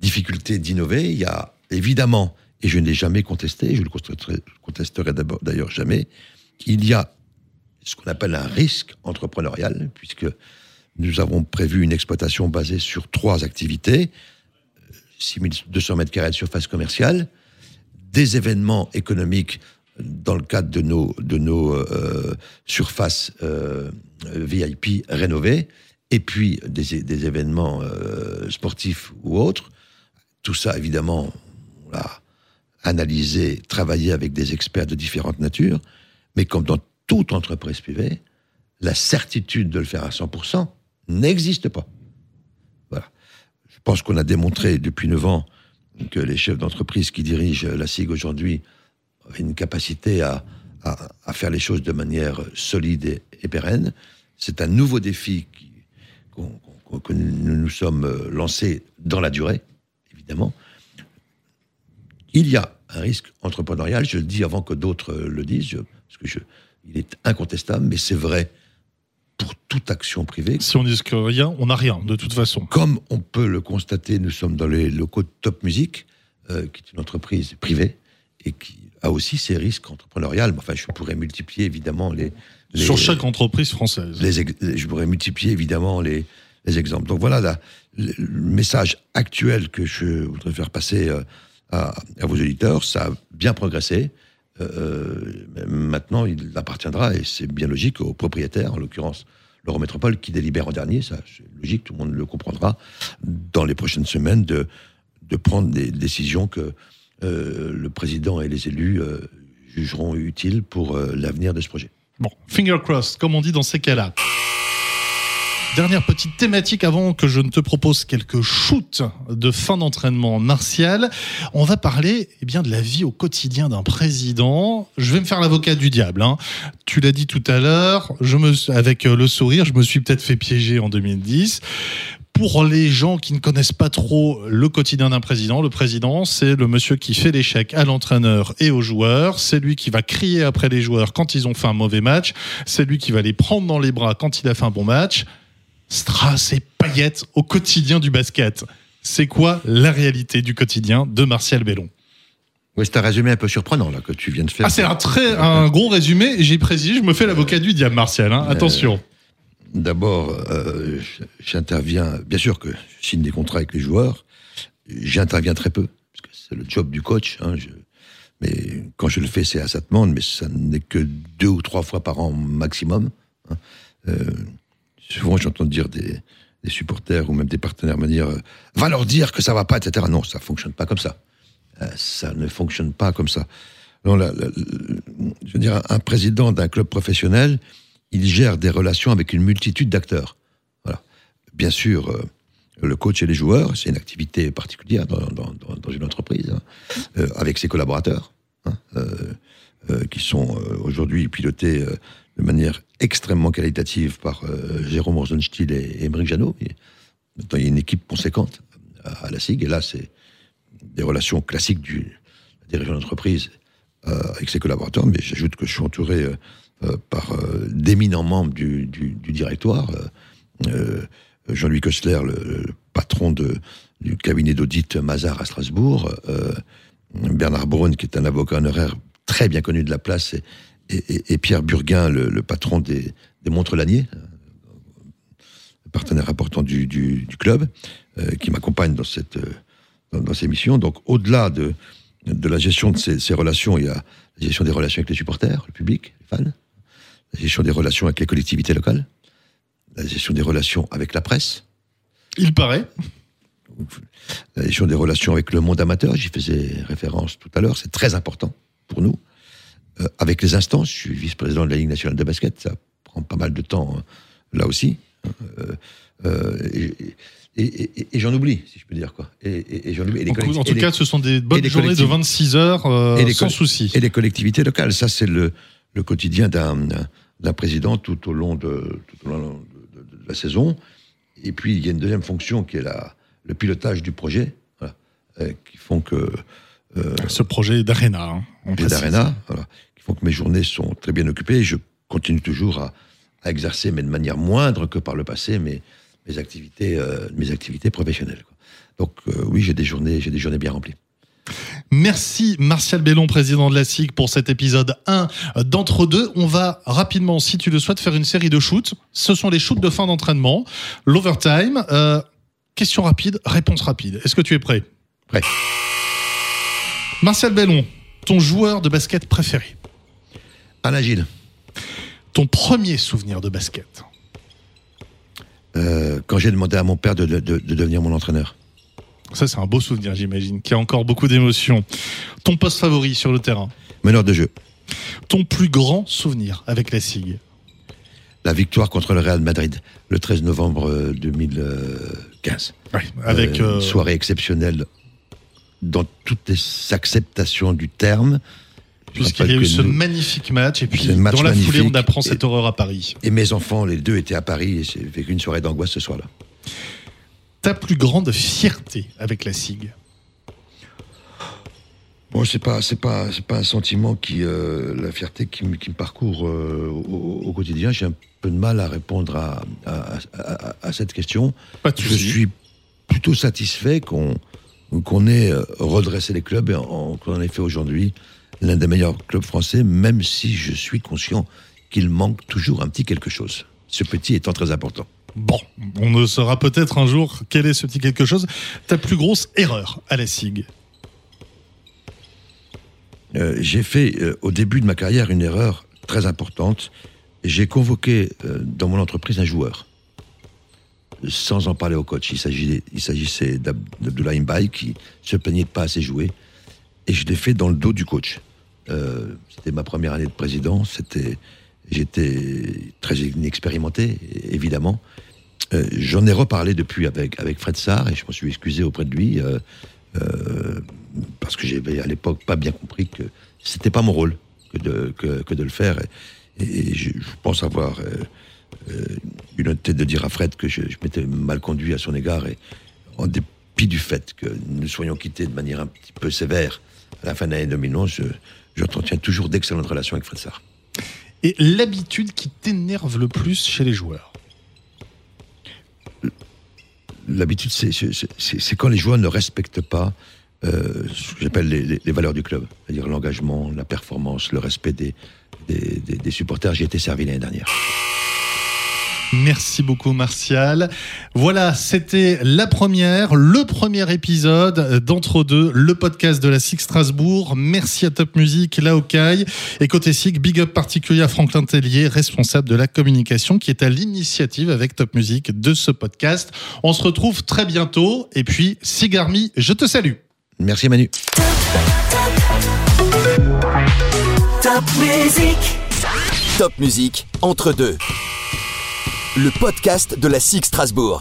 difficulté d'innover. Il y a évidemment et je n'ai jamais contesté, je le contesterai, d'ailleurs jamais, qu'il y a ce qu'on appelle un risque entrepreneurial, puisque nous avons prévu une exploitation basée sur trois activités, 6200 mètres carrés de surface commerciale, des événements économiques dans le cadre de nos, de nos euh, surfaces euh, VIP rénovées, et puis des, événements euh, sportifs ou autres. Tout ça, évidemment, on analyser, travailler avec des experts de différentes natures, mais comme dans toute entreprise privée, la certitude de le faire à 100% n'existe pas. Voilà. Je pense qu'on a démontré depuis 9 ans que les chefs d'entreprise qui dirigent la SIG aujourd'hui ont une capacité à, à, faire les choses de manière solide et, pérenne. C'est un nouveau défi que nous nous sommes lancés dans la durée, évidemment. Il y a un risque entrepreneurial, je le dis avant que d'autres le disent, parce que je, il est incontestable, mais c'est vrai pour toute action privée. Si on dit que rien, on n'a rien, de toute façon. Comme on peut le constater, nous sommes dans les locaux de Top Music, euh, qui est une entreprise privée, et qui a aussi ses risques entrepreneuriaux. Enfin, je pourrais multiplier évidemment les... Sur chaque entreprise française. Les, je pourrais multiplier évidemment les, les exemples. Donc voilà le message actuel que je voudrais faire passer euh, à, vos auditeurs. Ça a bien progressé. Euh, euh, maintenant, il appartiendra, et c'est bien logique, aux propriétaires, en l'occurrence l'Eurométropole, qui délibère en dernier, ça c'est logique, tout le monde le comprendra, dans les prochaines semaines, de, de prendre des décisions que euh, le président et les élus jugeront utiles pour l'avenir de ce projet. Bon, finger crossed, comme on dit dans ces cas-là. Dernière petite thématique avant que je ne te propose quelques shoots de fin d'entraînement martial. On va parler eh bien, de la vie au quotidien d'un président. Je vais me faire l'avocat du diable. Hein. Tu l'as dit tout à l'heure, je me, avec euh, le sourire, je me suis peut-être fait piéger en 2010 pour les gens qui ne connaissent pas trop le quotidien d'un président, le président, c'est le monsieur qui fait l'échec à l'entraîneur et aux joueurs. C'est lui qui va crier après les joueurs quand ils ont fait un mauvais match. C'est lui qui va les prendre dans les bras quand il a fait un bon match. Strass et paillettes au quotidien du basket. C'est quoi la réalité du quotidien de Martial Bellon? Oui, c'est un résumé un peu surprenant là que tu viens de faire. Ah, c'est un très un gros résumé. J'ai précisé, je me fais l'avocat du diable, Martial. Hein. Attention. Euh, d'abord, euh, j'interviens. Bien sûr que je signe des contrats avec les joueurs. J'interviens très peu parce que c'est le job du coach. Hein, mais quand je le fais, c'est à sa demande. Mais ça n'est que deux ou trois fois par an maximum. Hein. Euh, Souvent, j'entends dire des, supporters ou même des partenaires me dire euh, va leur dire que ça va pas, etc. Non, ça fonctionne pas comme ça. Euh, ça ne fonctionne pas comme ça. Non, je veux dire, un président d'un club professionnel, il gère des relations avec une multitude d'acteurs. Voilà. Bien sûr, euh, le coach et les joueurs, c'est une activité particulière dans, une entreprise, hein, avec ses collaborateurs, hein, qui sont aujourd'hui pilotés de manière extrêmement qualitative par euh, Jérôme Rosenstiel et Émeric Janot. il y a une équipe conséquente à, la SIG, et là, c'est des relations classiques du, direction d'entreprise euh, avec ses collaborateurs, mais j'ajoute que je suis entouré euh, par d'éminents membres du, directoire. Jean-Louis Kessler, le, patron du cabinet d'audit Mazar à Strasbourg, Bernard Braun, qui est un avocat honoraire très bien connu de la place et, Pierre Burguin, le, patron des, des Montres Lanier, partenaire important du, du, du club, euh, qui m'accompagne dans cette euh, dans, dans, ces missions. Donc, au-delà de, de la gestion de ces, ces, relations, il y a la gestion des relations avec les supporters, le public, les fans, la gestion des relations avec les collectivités locales, la gestion des relations avec la presse. Il paraît. La gestion des relations avec le monde amateur, j'y faisais référence tout à l'heure, c'est très important pour nous. Euh, avec les instances, je suis vice-président de la Ligue nationale de basket, ça prend pas mal de temps hein, là aussi. Euh, euh, et, et, et, et j'en oublie, si je peux dire quoi. Et, j'en oublie. En, en tout cas, ce sont des bonnes journées de 26 heures sans souci. Et les collectivités locales, ça c'est le, le, quotidien d'un président tout au long, de, tout au long de, de, de, la saison. Et puis il y a une deuxième fonction qui est la, le pilotage du projet, voilà, qui font que euh, ce projet d'Arena, hein, d'Arena, qui font que mes journées sont très bien occupées. Et je continue toujours à, à exercer, mais de manière moindre que par le passé, mes, mes activités, euh, mes activités professionnelles. Quoi. Donc euh, oui, j'ai des journées, j'ai des journées bien remplies. Merci Martial Bellon, président de la SIG, pour cet épisode 1 d'entre deux. On va rapidement, si tu le souhaites, faire une série de shoots. Ce sont les shoots de fin d'entraînement, l'overtime. Euh, question rapide, réponse rapide. Est-ce que tu es prêt? Prêt. Martial Bellon, ton joueur de basket préféré Alain Gilles. Ton premier souvenir de basket euh, Quand j'ai demandé à mon père de, de, de devenir mon entraîneur. Ça, c'est un beau souvenir, j'imagine, qui a encore beaucoup d'émotions. Ton poste favori sur le terrain Meneur de jeu. Ton plus grand souvenir avec la SIG La victoire contre le Real Madrid, le 13 novembre 2015. Ouais, avec euh, une soirée exceptionnelle dans toutes les acceptations du terme. Puisqu'il y a eu ce nous... magnifique match, et puis match dans la foulée, on apprend cette horreur à Paris. Et mes enfants, les deux étaient à Paris, et j'ai vécu une soirée d'angoisse ce soir-là. Ta plus grande fierté avec la SIG Bon, c'est pas, c'est pas, c'est pas un sentiment qui, euh, la fierté qui, qui me parcourt euh, au, au, quotidien. J'ai un peu de mal à répondre à, à, à, à cette question. Je suis plutôt satisfait qu'on qu'on ait redressé les clubs et qu'on en ait fait aujourd'hui l'un des meilleurs clubs français, même si je suis conscient qu'il manque toujours un petit quelque chose. Ce petit étant très important. Bon, on ne saura peut-être un jour quel est ce petit quelque chose. Ta plus grosse erreur à la SIG euh, J'ai fait euh, au début de ma carrière une erreur très importante. J'ai convoqué euh, dans mon entreprise un joueur, sans en parler au coach. Il s'agissait d'Abdoulaye Mbaye qui se plaignait de pas assez jouer. Et je l'ai fait dans le dos du coach. Euh, c'était ma première année de président. J'étais très inexpérimenté, évidemment. Euh, j'en ai reparlé depuis avec Fred Sarr et je me suis excusé auprès de lui euh, parce que j'avais à l'époque pas bien compris que c'était pas mon rôle que de le faire. Et, je, pense avoir eu l'honnêteté de dire à Fred que je, m'étais mal conduit à son égard et en dépit du fait que nous soyons quittés de manière un petit peu sévère à la fin de l'année 2011, je, j'entretiens toujours d'excellentes relations avec Fred Sarr. Et l'habitude qui t'énerve le plus chez les joueurs L'habitude, c'est quand les joueurs ne respectent pas euh, ce que j'appelle les, les, les, valeurs du club, c'est-à-dire l'engagement, la performance, le respect des, des, des, des supporters. J'y étais servi l'année dernière. Merci beaucoup Martial. Voilà, c'était la première, le premier épisode d'Entre deux, le podcast de la SIG Strasbourg. Merci à Top Music, Laokai et côté SIG, big up particulier à Franklin Tellier, responsable de la communication qui est à l'initiative avec Top Music de ce podcast. On se retrouve très bientôt et puis Sigarmi, je te salue. Merci Manu. Top Music. Top Music, entre deux le podcast de la SIG Strasbourg.